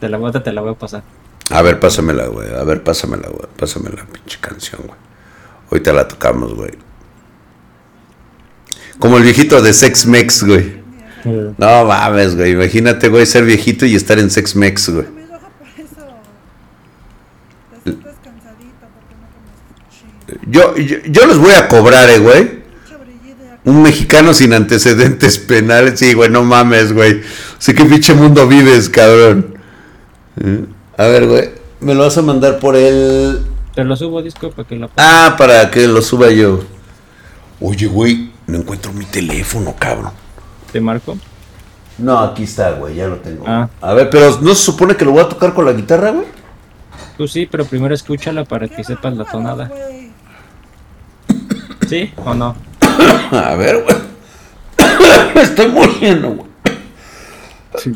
Te la voy a, te la voy a pasar. A ver, pásamela, güey. A ver, pásamela, güey. Pásamela, pinche canción, güey. Ahorita la tocamos, güey. Como el viejito de Sex Mex, güey. No mames, güey. Imagínate, güey, ser viejito y estar en Sex Mex, güey. Mi roja por eso te sientes cansadito porque no comes chido. Yo, yo, yo les voy a cobrar, eh, güey. Un mexicano sin antecedentes penales. Sí, güey, no mames, güey. Sé qué pinche mundo vives, cabrón. ¿Eh? A ver, güey. Me lo vas a mandar por el. Te lo subo disco para que la Ah, para que lo suba yo. Oye, güey, no encuentro mi teléfono, cabrón. te marco. No, aquí está, güey, ya lo tengo. Ah. A ver, pero ¿no se supone que lo voy a tocar con la guitarra, güey? Tú sí, pero primero escúchala para que sepas la tonada. ¿Sí o no? A ver, güey. Me estoy muriendo, güey. Sí.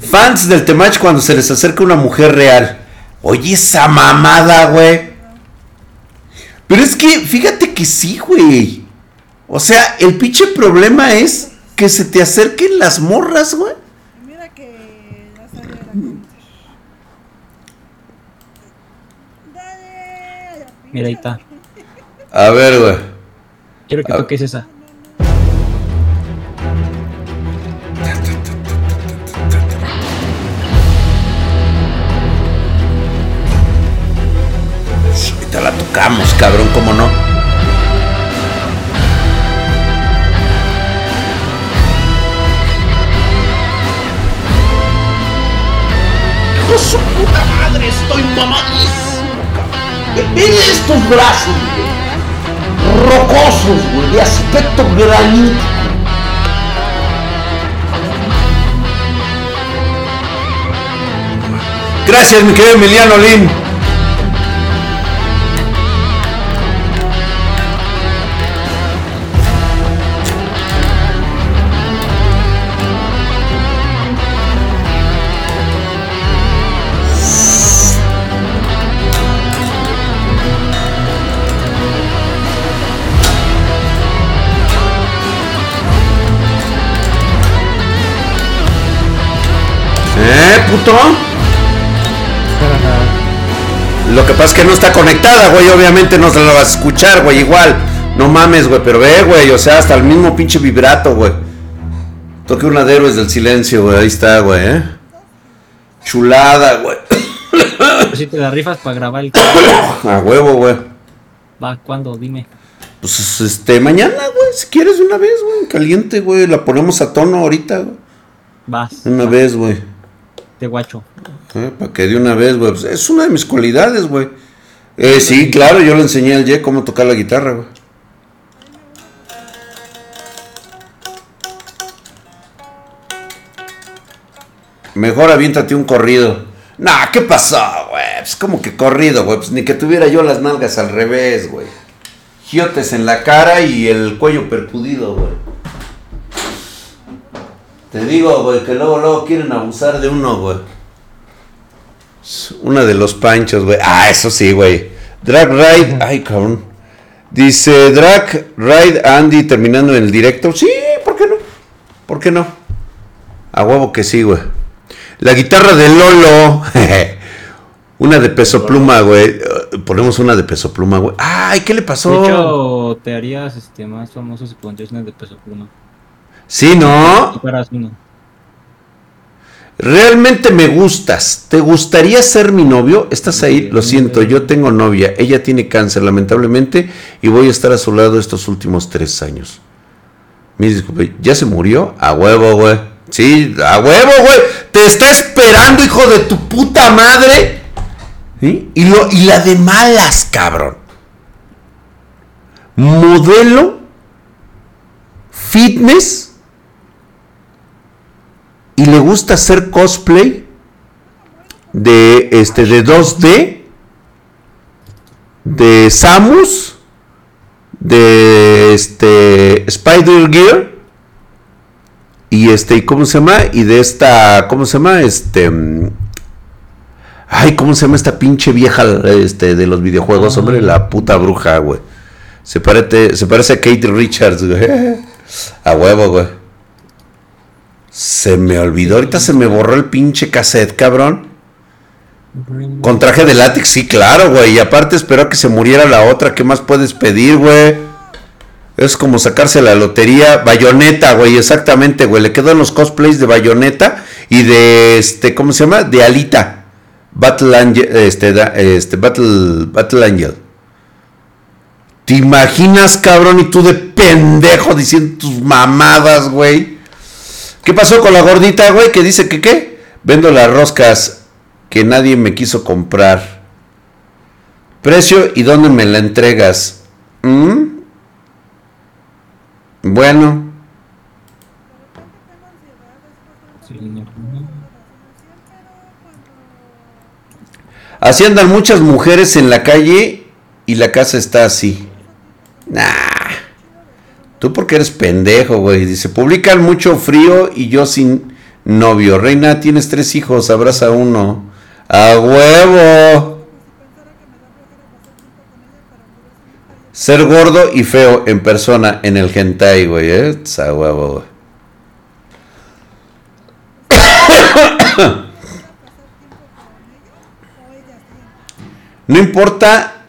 Fans del Temach cuando se les acerca una mujer real. Oye, esa mamada, güey. Pero es que, fíjate que sí, güey. O sea, el pinche problema es que se te acerquen las morras, güey. y mira que la salió era Counter. Dale. la Mira, ahí está. A ver, güey. Quiero que Ah. toques esa. Ahorita la tocamos, cabrón, ¿cómo no? ¡Hijo de su puta madre! ¡Estoy mamadísimo, Ven estos brazos. Rocosos, güey, de aspecto granítico. Gracias, mi querido Emiliano Lin. Lo que pasa es que no está conectada, güey. Obviamente no se la vas a escuchar, güey. Igual. No mames, güey. Pero ve, güey. O sea, hasta el mismo pinche vibrato, güey. Toque una de héroes del silencio, güey. Ahí está, güey, ¿eh? Chulada, güey. Pues si te la rifas para grabar el A huevo, güey. Va, ¿cuándo? Dime. Pues este, mañana, güey. Si quieres una vez, güey. Caliente, güey. La ponemos a tono ahorita, güey. Vas. Una vez, güey. Te guacho. Eh, Para que de una vez, güey. Pues es una de mis cualidades, güey. Eh, sí, claro, yo le enseñé al Ye cómo tocar la guitarra, güey. Mejor aviéntate un corrido. Nah, ¿qué pasó, güey? Pues como que corrido, güey. Pues ni que tuviera yo las nalgas al revés, güey. Giotes en la cara y el cuello percudido, güey. Te digo, güey, que luego, luego quieren abusar de uno, güey. Una de los panchos, güey. Ah, eso sí, güey. Drag Ride. Ay, cabrón. Dice Drag Ride Andy terminando en el directo. Sí, ¿por qué no? ¿Por qué no? A huevo que sí, güey. La guitarra de Lolo. una de peso pluma, güey. Ponemos una de peso pluma, güey. Ay, ¿qué le pasó? De hecho, te harías este, más famoso si pondrías una de peso pluma. Sí, ¿no? Realmente me gustas. ¿Te gustaría ser mi novio? Estás ahí, lo siento, yo tengo novia. Ella tiene cáncer, lamentablemente, y voy a estar a su lado estos últimos tres años. Me disculpe, ¿ya se murió? A huevo, güey. Sí, a huevo, güey. Te está esperando, hijo de tu puta madre. ¿Sí? Y, lo, y la de malas, cabrón. Modelo, fitness, y le gusta hacer cosplay de este de 2D de Samus de este Spider Gear y este cómo se llama y de esta cómo se llama este mm, ay cómo se llama esta pinche vieja este de los videojuegos hombre la puta bruja güey. Se parece se parece a Kate Richards güey. A huevo güey se me olvidó, ahorita se me borró el pinche cassette, cabrón. Con traje de látex, sí, claro, güey. Y aparte esperó que se muriera la otra. ¿Qué más puedes pedir, güey? Es como sacarse la lotería. Bayoneta, güey, exactamente, güey. Le quedan los cosplays de Bayoneta y de este, ¿cómo se llama? De Alita. Battle Angel, este, este, Battle, Battle Angel. ¿Te imaginas, cabrón? Y tú de pendejo diciendo tus mamadas, güey. ¿Qué pasó con la gordita, güey? Que dice que qué? Vendo las roscas que nadie me quiso comprar. Precio y dónde me la entregas. ¿Mm? Bueno. Así andan muchas mujeres en la calle y la casa está así. Nah. Tú porque eres pendejo, güey. Dice, publican mucho frío y yo sin novio. Reina, tienes tres hijos, abraza uno. A huevo. Ser gordo y feo en persona en el hentai, güey, ¿eh? A huevo, güey. No importa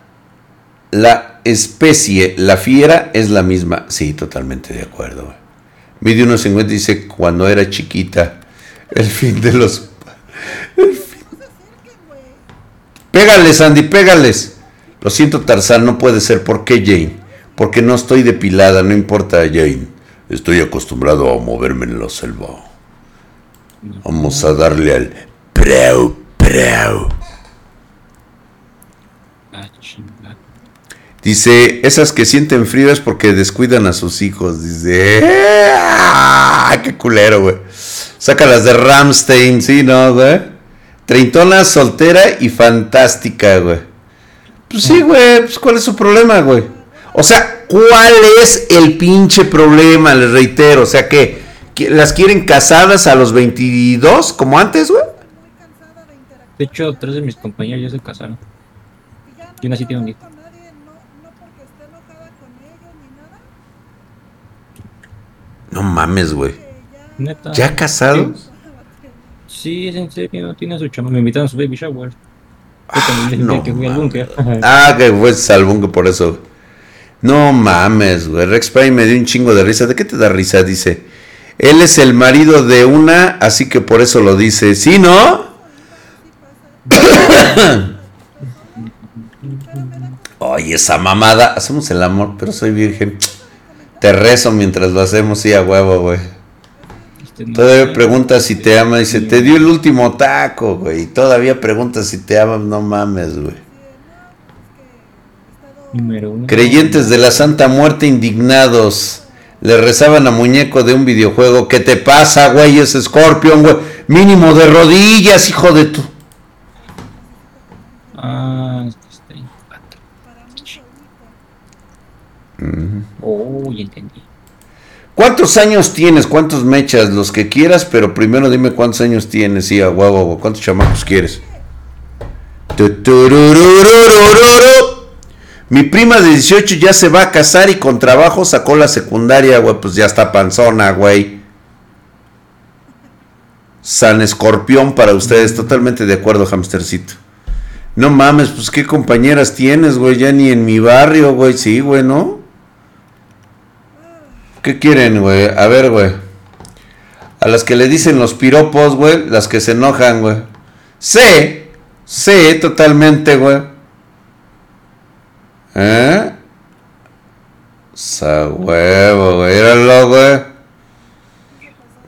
la especie, la fiera, es la misma. Sí, totalmente de acuerdo. Mide unos 50 dice, cuando era chiquita, el fin de los... Pégales, Andy, pégales. Lo siento, Tarzán, no puede ser. ¿Por qué, Jane? Porque no estoy depilada, no importa, Jane. Estoy acostumbrado a moverme en la selva. Vamos a darle al preu, preu. Dice, esas que sienten frío es porque descuidan a sus hijos. Dice, ¡ah! ¡Qué culero, güey! Sácalas de Ramstein, ¿sí, no, güey? Treintona, soltera y fantástica, güey. Pues sí, güey, pues ¿cuál es su problema, güey? O sea, ¿cuál es el pinche problema? Les reitero, o sea, que, las quieren casadas a los 22, como antes, güey. De hecho, tres de mis compañeros ya se casaron. Y una sí tiene un hijo. No mames, güey. ¿Ya casados? Sí, es en serio, tiene su chama. Me invitaron a su baby shower. Ah, no, que fui al ah, que al por eso. No mames, güey. Rex Pine me dio un chingo de risa. ¿De qué te da risa? Dice. Él es el marido de una, así que por eso lo dice. ¿Sí, no? Oye, esa mamada. Hacemos el amor, pero soy virgen. Te rezo mientras lo hacemos, sí, a huevo, güey. Este, todavía pregunta si te ama, dice, te dio el último taco, güey. Y todavía pregunta si te ama, no mames, güey. Creyentes de la Santa Muerte indignados. Le rezaban a muñeco de un videojuego. ¿Qué te pasa, güey? Es Scorpion, güey. Mínimo de rodillas, hijo de tu. Ah, Uy, entendí. ¿Cuántos años tienes? ¿Cuántos mechas? Los que quieras, pero primero dime cuántos años tienes. Sí, a huevo, ¿cuántos chamacos quieres? Mi prima de 18 ya se va a casar y con trabajo sacó la secundaria, güey. Pues ya está panzona, güey. San Escorpión para ustedes. Totalmente de acuerdo, hamstercito. No mames, pues qué compañeras tienes, güey. Ya ni en mi barrio, güey. Sí, güey, ¿no? ¿Qué quieren, güey? A ver, güey. A las que le dicen los piropos, güey, las que se enojan, güey. Sé, sé totalmente, güey. ¿Eh? Sa huevo, güey. Míralo, güey.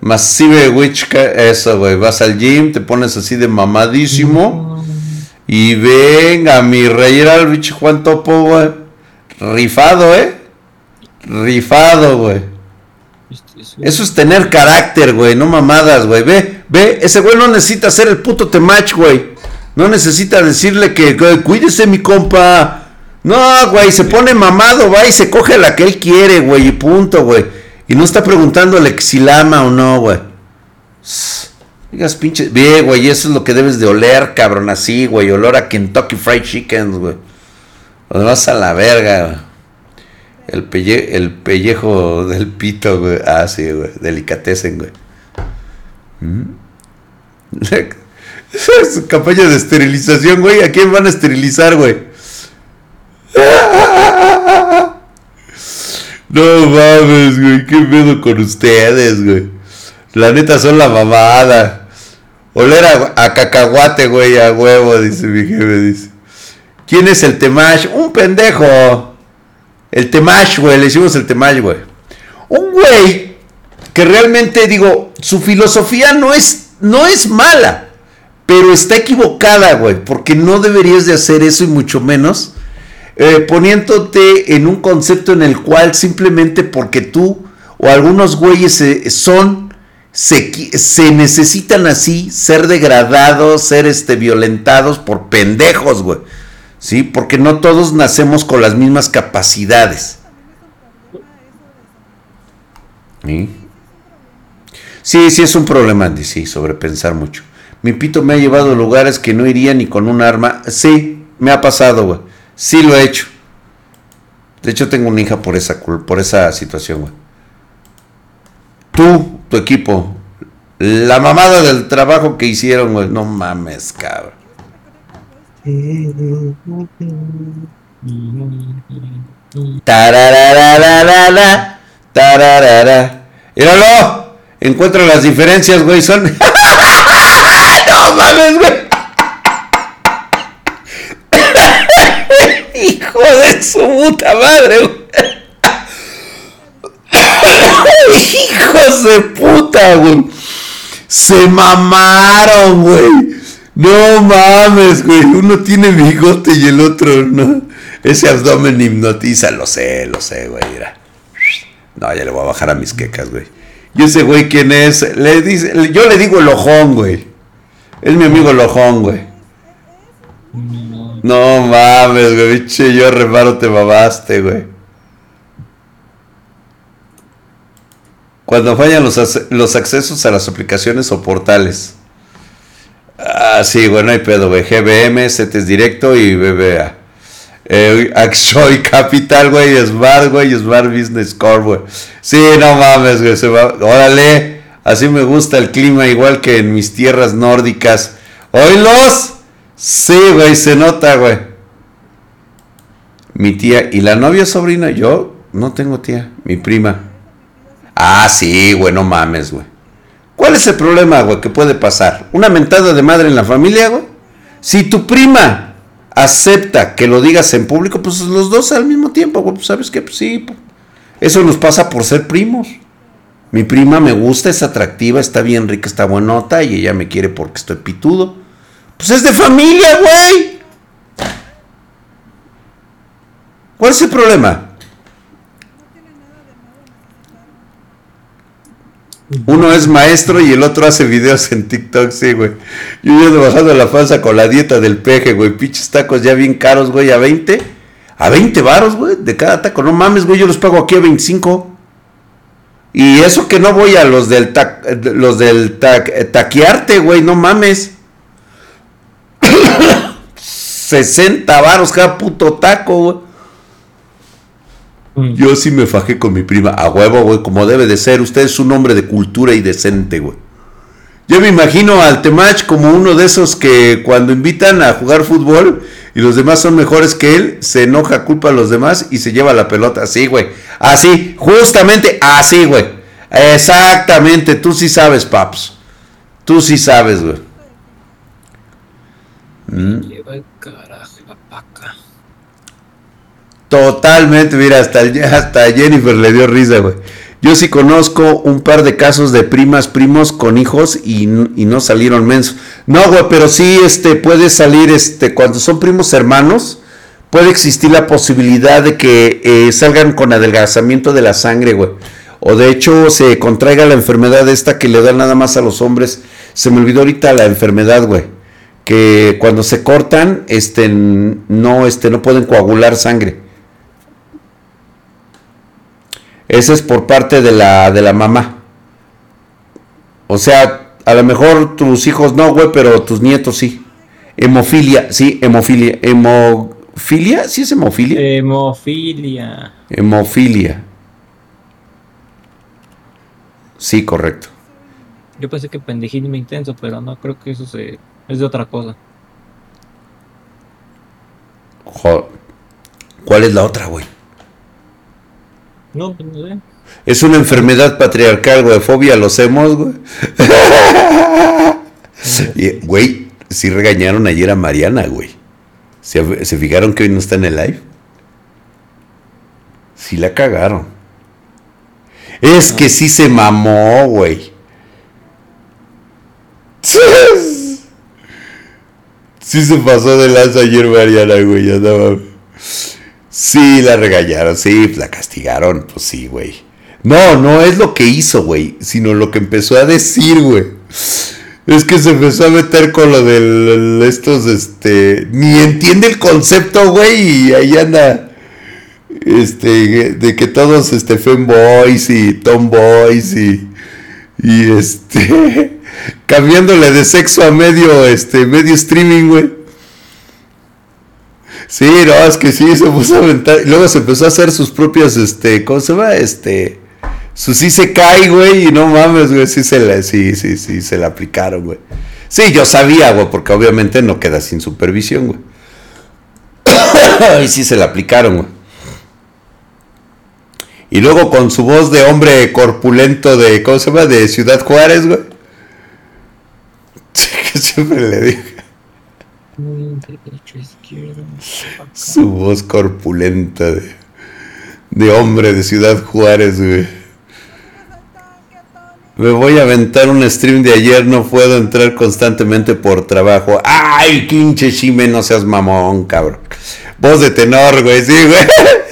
Massive Witch, eso, güey. Vas al gym, te pones así de mamadísimo. Y venga, mi rey era el Juan Topo, güey. Rifado, ¿eh? Rifado, güey. Eso es tener carácter, güey, no mamadas, güey. Ve, ve, ese güey no necesita hacer el puto temach, güey. No necesita decirle que, güey, cuídese mi compa. No, güey, se pone mamado, va y se coge la que él quiere, güey, y punto, güey. Y no está preguntándole si la ama o no, güey. Digas pinche. Ve, güey, eso es lo que debes de oler, cabrón, así, güey. Olor a Kentucky Fried Chicken, güey. O vas a la verga, güey. El, pelle el pellejo del pito, güey. Ah, sí, güey. Delicatecen, güey. ¿Mm? Es campaña de esterilización, güey. ¿A quién van a esterilizar, güey? No mames, güey. ¿Qué pedo con ustedes, güey? La neta son la mamada. Oler a, a cacahuate, güey, a huevo, dice mi jefe, dice. ¿Quién es el Temash? Un pendejo. El Temash, güey, le hicimos el Temash, güey. Un güey que realmente, digo, su filosofía no es, no es mala, pero está equivocada, güey, porque no deberías de hacer eso y mucho menos eh, poniéndote en un concepto en el cual simplemente porque tú o algunos güeyes son, se, se, necesitan así, ser degradados, ser este, violentados por pendejos, güey. ¿Sí? Porque no todos nacemos con las mismas capacidades. ¿Sí? Sí, sí es un problema, Andy, sí, sobrepensar mucho. Mi pito me ha llevado a lugares que no iría ni con un arma. Sí, me ha pasado, güey. Sí lo he hecho. De hecho, tengo una hija por esa, por esa situación, güey. Tú, tu equipo, la mamada del trabajo que hicieron, güey. No mames, cabrón. Tararararara, tararara. Míralo. Encuentro las diferencias, güey. Son. no mames, güey. Hijo de su puta madre, güey. Hijos de puta, güey. Se mamaron, güey. No mames, güey. Uno tiene bigote y el otro no. Ese abdomen hipnotiza, lo sé, lo sé, güey. Mira. No, ya le voy a bajar a mis quecas, güey. Y ese güey, ¿quién es? Le dice, yo le digo el ojón, güey. Es mi amigo el ojón, güey. No mames, güey. Che, yo reparo te mamaste, güey. Cuando fallan los, los accesos a las aplicaciones o portales. Ah, sí, güey, no hay pedo, güey. GBM, CETES Directo y BBA. Eh, Axoy Capital, güey, Smart, güey, Smart Business Core, güey. Sí, no mames, güey. Se va... Órale, así me gusta el clima, igual que en mis tierras nórdicas. ¡Oílos! Sí, güey, se nota, güey. Mi tía y la novia sobrina, yo no tengo tía, mi prima. Ah, sí, güey, no mames, güey. ¿Cuál es el problema, güey, que puede pasar? ¿Una mentada de madre en la familia, güey? Si tu prima acepta que lo digas en público, pues los dos al mismo tiempo, güey, pues sabes que pues, sí. Pues, eso nos pasa por ser primos. Mi prima me gusta, es atractiva, está bien rica, está buenota y ella me quiere porque estoy pitudo. Pues es de familia, güey. ¿Cuál es el problema? Uno es maestro y el otro hace videos en TikTok, sí, güey. Yo ya he bajando la falsa con la dieta del peje, güey. Pinches tacos ya bien caros, güey, a 20. A 20 varos, güey, de cada taco. No mames, güey, yo los pago aquí a 25. Y eso que no voy a los del, los del taquearte, güey, no mames. 60 varos cada puto taco, güey. Mm. Yo sí me fajé con mi prima, a huevo, güey, como debe de ser. Usted es un hombre de cultura y decente, güey. Yo me imagino al Temach como uno de esos que cuando invitan a jugar fútbol y los demás son mejores que él, se enoja, culpa a los demás y se lleva la pelota. Así, güey. Así, justamente así, güey. Exactamente, tú sí sabes, paps. Tú sí sabes, güey. Mm. Lleva el carajo la paca. Totalmente, mira, hasta, hasta Jennifer le dio risa, güey. Yo sí conozco un par de casos de primas, primos con hijos y, y no salieron mensos. No, güey, pero sí este, puede salir, este, cuando son primos hermanos, puede existir la posibilidad de que eh, salgan con adelgazamiento de la sangre, güey. O de hecho se contraiga la enfermedad esta que le da nada más a los hombres. Se me olvidó ahorita la enfermedad, güey. Que cuando se cortan, este, no, este, no pueden coagular sangre. Ese es por parte de la, de la mamá. O sea, a lo mejor tus hijos no, güey, pero tus nietos sí. Hemofilia, sí, hemofilia. ¿Hemofilia? ¿Sí es hemofilia? Hemofilia. Hemofilia. Sí, correcto. Yo pensé que pendejismo intenso, pero no creo que eso se es de otra cosa. ¿Cuál es la otra, güey? No, pues no sé. Es una enfermedad patriarcal, güey. Fobia a los hemos, güey. Y, Güey, sí regañaron ayer a Mariana, güey. ¿Se, se fijaron que hoy no está en el live? Sí la cagaron. Es que sí se mamó, güey. Sí se pasó de lanza ayer Mariana, güey. Ya andaba- Sí, la regañaron, sí, la castigaron, pues sí, güey. No, no es lo que hizo, güey, sino lo que empezó a decir, güey. Es que se empezó a meter con lo de estos, este, ni entiende el concepto, güey, y ahí anda, este, de que todos, este, femboys y tomboys y, y este, cambiándole de sexo a medio, este, medio streaming, güey. Sí, no, es que sí, se puso a aventar. Luego se empezó a hacer sus propias, este, ¿cómo se llama? Este, su sí se cae, güey, y no mames, güey, sí se la, sí, sí, sí, se la aplicaron, güey. Sí, yo sabía, güey, porque obviamente no queda sin supervisión, güey. y sí se la aplicaron, güey. Y luego con su voz de hombre corpulento de, ¿cómo se llama? De Ciudad Juárez, güey. Que siempre le dije. Derecho, izquierdo. Su voz corpulenta de, de hombre de Ciudad Juárez, güey. Me voy a aventar un stream de ayer, no puedo entrar constantemente por trabajo. ¡Ay, pinche chime, no seas mamón, cabrón! Voz de tenor, güey, sí, güey.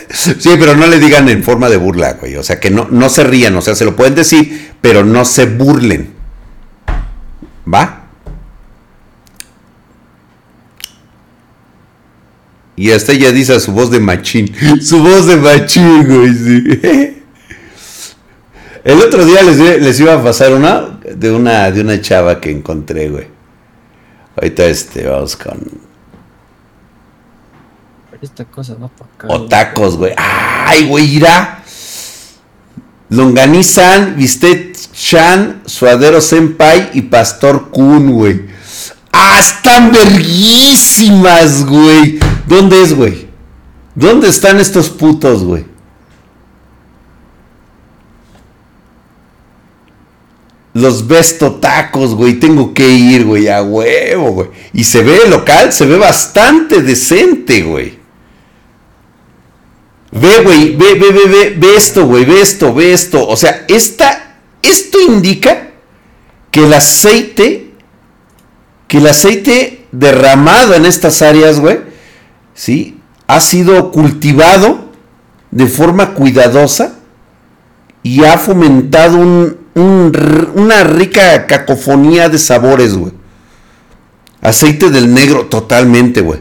Sí, pero no le digan en forma de burla, güey. O sea, que no, no se rían, o sea, se lo pueden decir, pero no se burlen. ¿Va? Y hasta ella dice a su voz de machín. Su voz de machín, güey, sí. El otro día les, les iba a pasar una de una de una chava que encontré, güey. Ahorita este, vamos con Esta cosa va para acá. o tacos, güey. Ay, güey, irá. Longanizan, Vistet Chan, Suadero Senpai y Pastor Kun, güey. Ah, están verguísimas, güey. ¿Dónde es, güey? ¿Dónde están estos putos, güey? Los Besto Tacos, güey. Tengo que ir, güey, a huevo, güey. Y se ve el local, se ve bastante decente, güey. Ve, güey, ve, ve, ve, ve, ve esto, güey, ve esto, ve esto. O sea, esta, esto indica que el aceite, que el aceite derramado en estas áreas, güey, ¿sí? Ha sido cultivado de forma cuidadosa y ha fomentado un, una rica cacofonía de sabores, güey. Aceite del negro, totalmente, güey.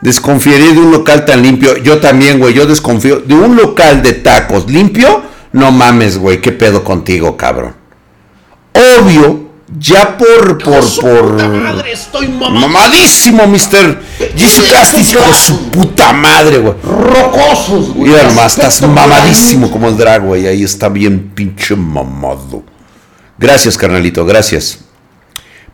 Desconfiaría de un local tan limpio. Yo también, güey. Yo desconfío. De un local de tacos limpio. No mames, güey. ¿Qué pedo contigo, cabrón? Obvio. Ya por. por. Su por. puta madre, estoy mamado. Mamadísimo, Mr. Jesse Castis, hijo de su puta madre, güey. Rocosos, güey. Mira nomás, estás mamadísimo como el drag, güey. Ahí está bien pinche mamado. Gracias, carnalito, gracias.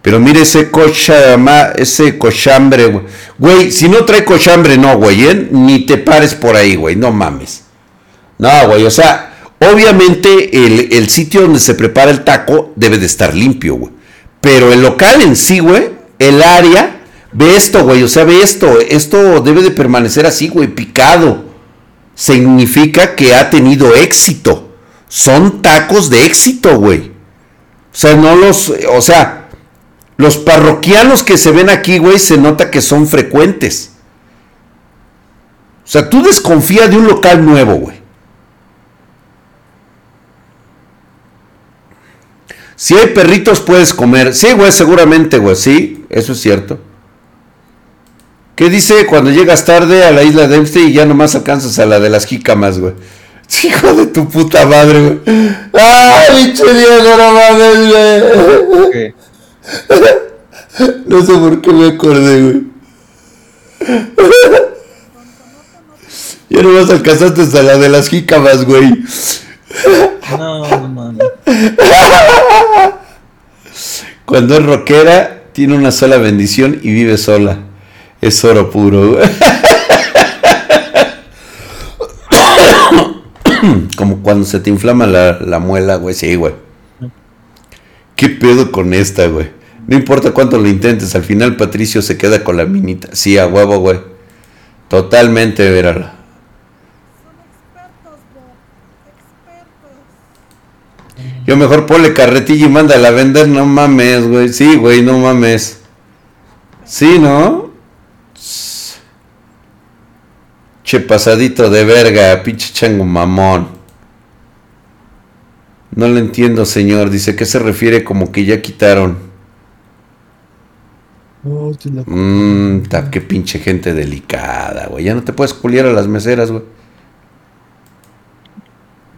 Pero mire ese cochama, ese cochambre, güey. Güey, si no trae cochambre, no, güey, ¿eh? Ni te pares por ahí, güey, no mames. No, güey, o sea, Obviamente el, el sitio donde se prepara el taco debe de estar limpio, güey. Pero el local en sí, güey, el área, ve esto, güey, o sea, ve esto, esto debe de permanecer así, güey, picado. Significa que ha tenido éxito. Son tacos de éxito, güey. O sea, no los, o sea, los parroquianos que se ven aquí, güey, se nota que son frecuentes. O sea, tú desconfías de un local nuevo, güey. Si hay perritos puedes comer. Sí, güey, seguramente, güey. Sí, eso es cierto. ¿Qué dice cuando llegas tarde a la isla de Dempsey y ya nomás alcanzas a la de las jícamas, güey? Hijo de tu puta madre, güey. ¡Ay, pinche Diego, no mames, güey! No sé por qué me acordé, güey. Ya nomás alcanzaste hasta la de las jícamas, güey. No, mames. Cuando es rockera, tiene una sola bendición y vive sola. Es oro puro. Como cuando se te inflama la, la muela, güey. Sí, güey. ¿Qué pedo con esta, güey? No importa cuánto lo intentes, al final Patricio se queda con la minita. Sí, a huevo, güey. Totalmente, verala. Son expertos, Bob. Expertos. Yo mejor ponle carretilla y mándala a vender, no mames, güey. Sí, güey, no mames. Sí, ¿no? Che pasadito de verga, pinche chango mamón. No lo entiendo, señor. Dice, ¿qué se refiere como que ya quitaron? Mmm, qué pinche gente delicada, güey. Ya no te puedes culiar a las meseras, güey.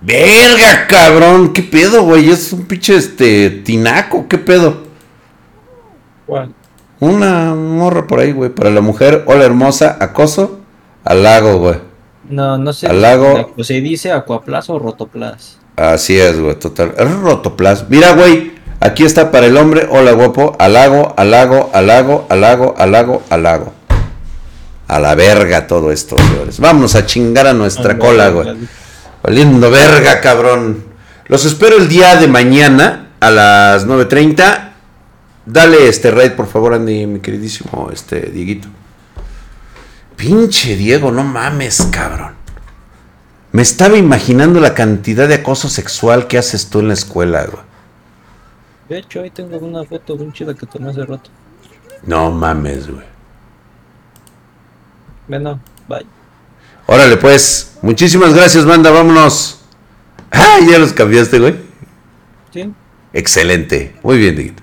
Verga, cabrón. ¿Qué pedo, güey? Es un pinche este tinaco. ¿Qué pedo? ¿Cuál? Una morra por ahí, güey. Para la mujer, hola hermosa, acoso, al lago, güey. No, no sé. Al lago. ¿Se dice Aquaplas o Rotoplas? Así es, güey, total. Es rotoplas. Mira, güey, aquí está para el hombre, hola guapo, al lago, al lago, al lago, al lago, al lago, al lago. A la verga todo esto, señores. Vámonos a chingar a nuestra cola, güey. Valiendo verga, cabrón. Los espero el día de mañana a las 9.30. Dale este raid, por favor, Andy, mi queridísimo este Dieguito. Pinche Diego, no mames, cabrón. Me estaba imaginando la cantidad de acoso sexual que haces tú en la escuela, güey. De hecho, ahí tengo una foto bien chida que tomé hace rato. No mames, güey. Bueno, bye. Órale, pues. Muchísimas gracias, banda. Vámonos. Ah, ya los cambiaste, güey. ¿Sí? Excelente. Muy bien, Dieguito.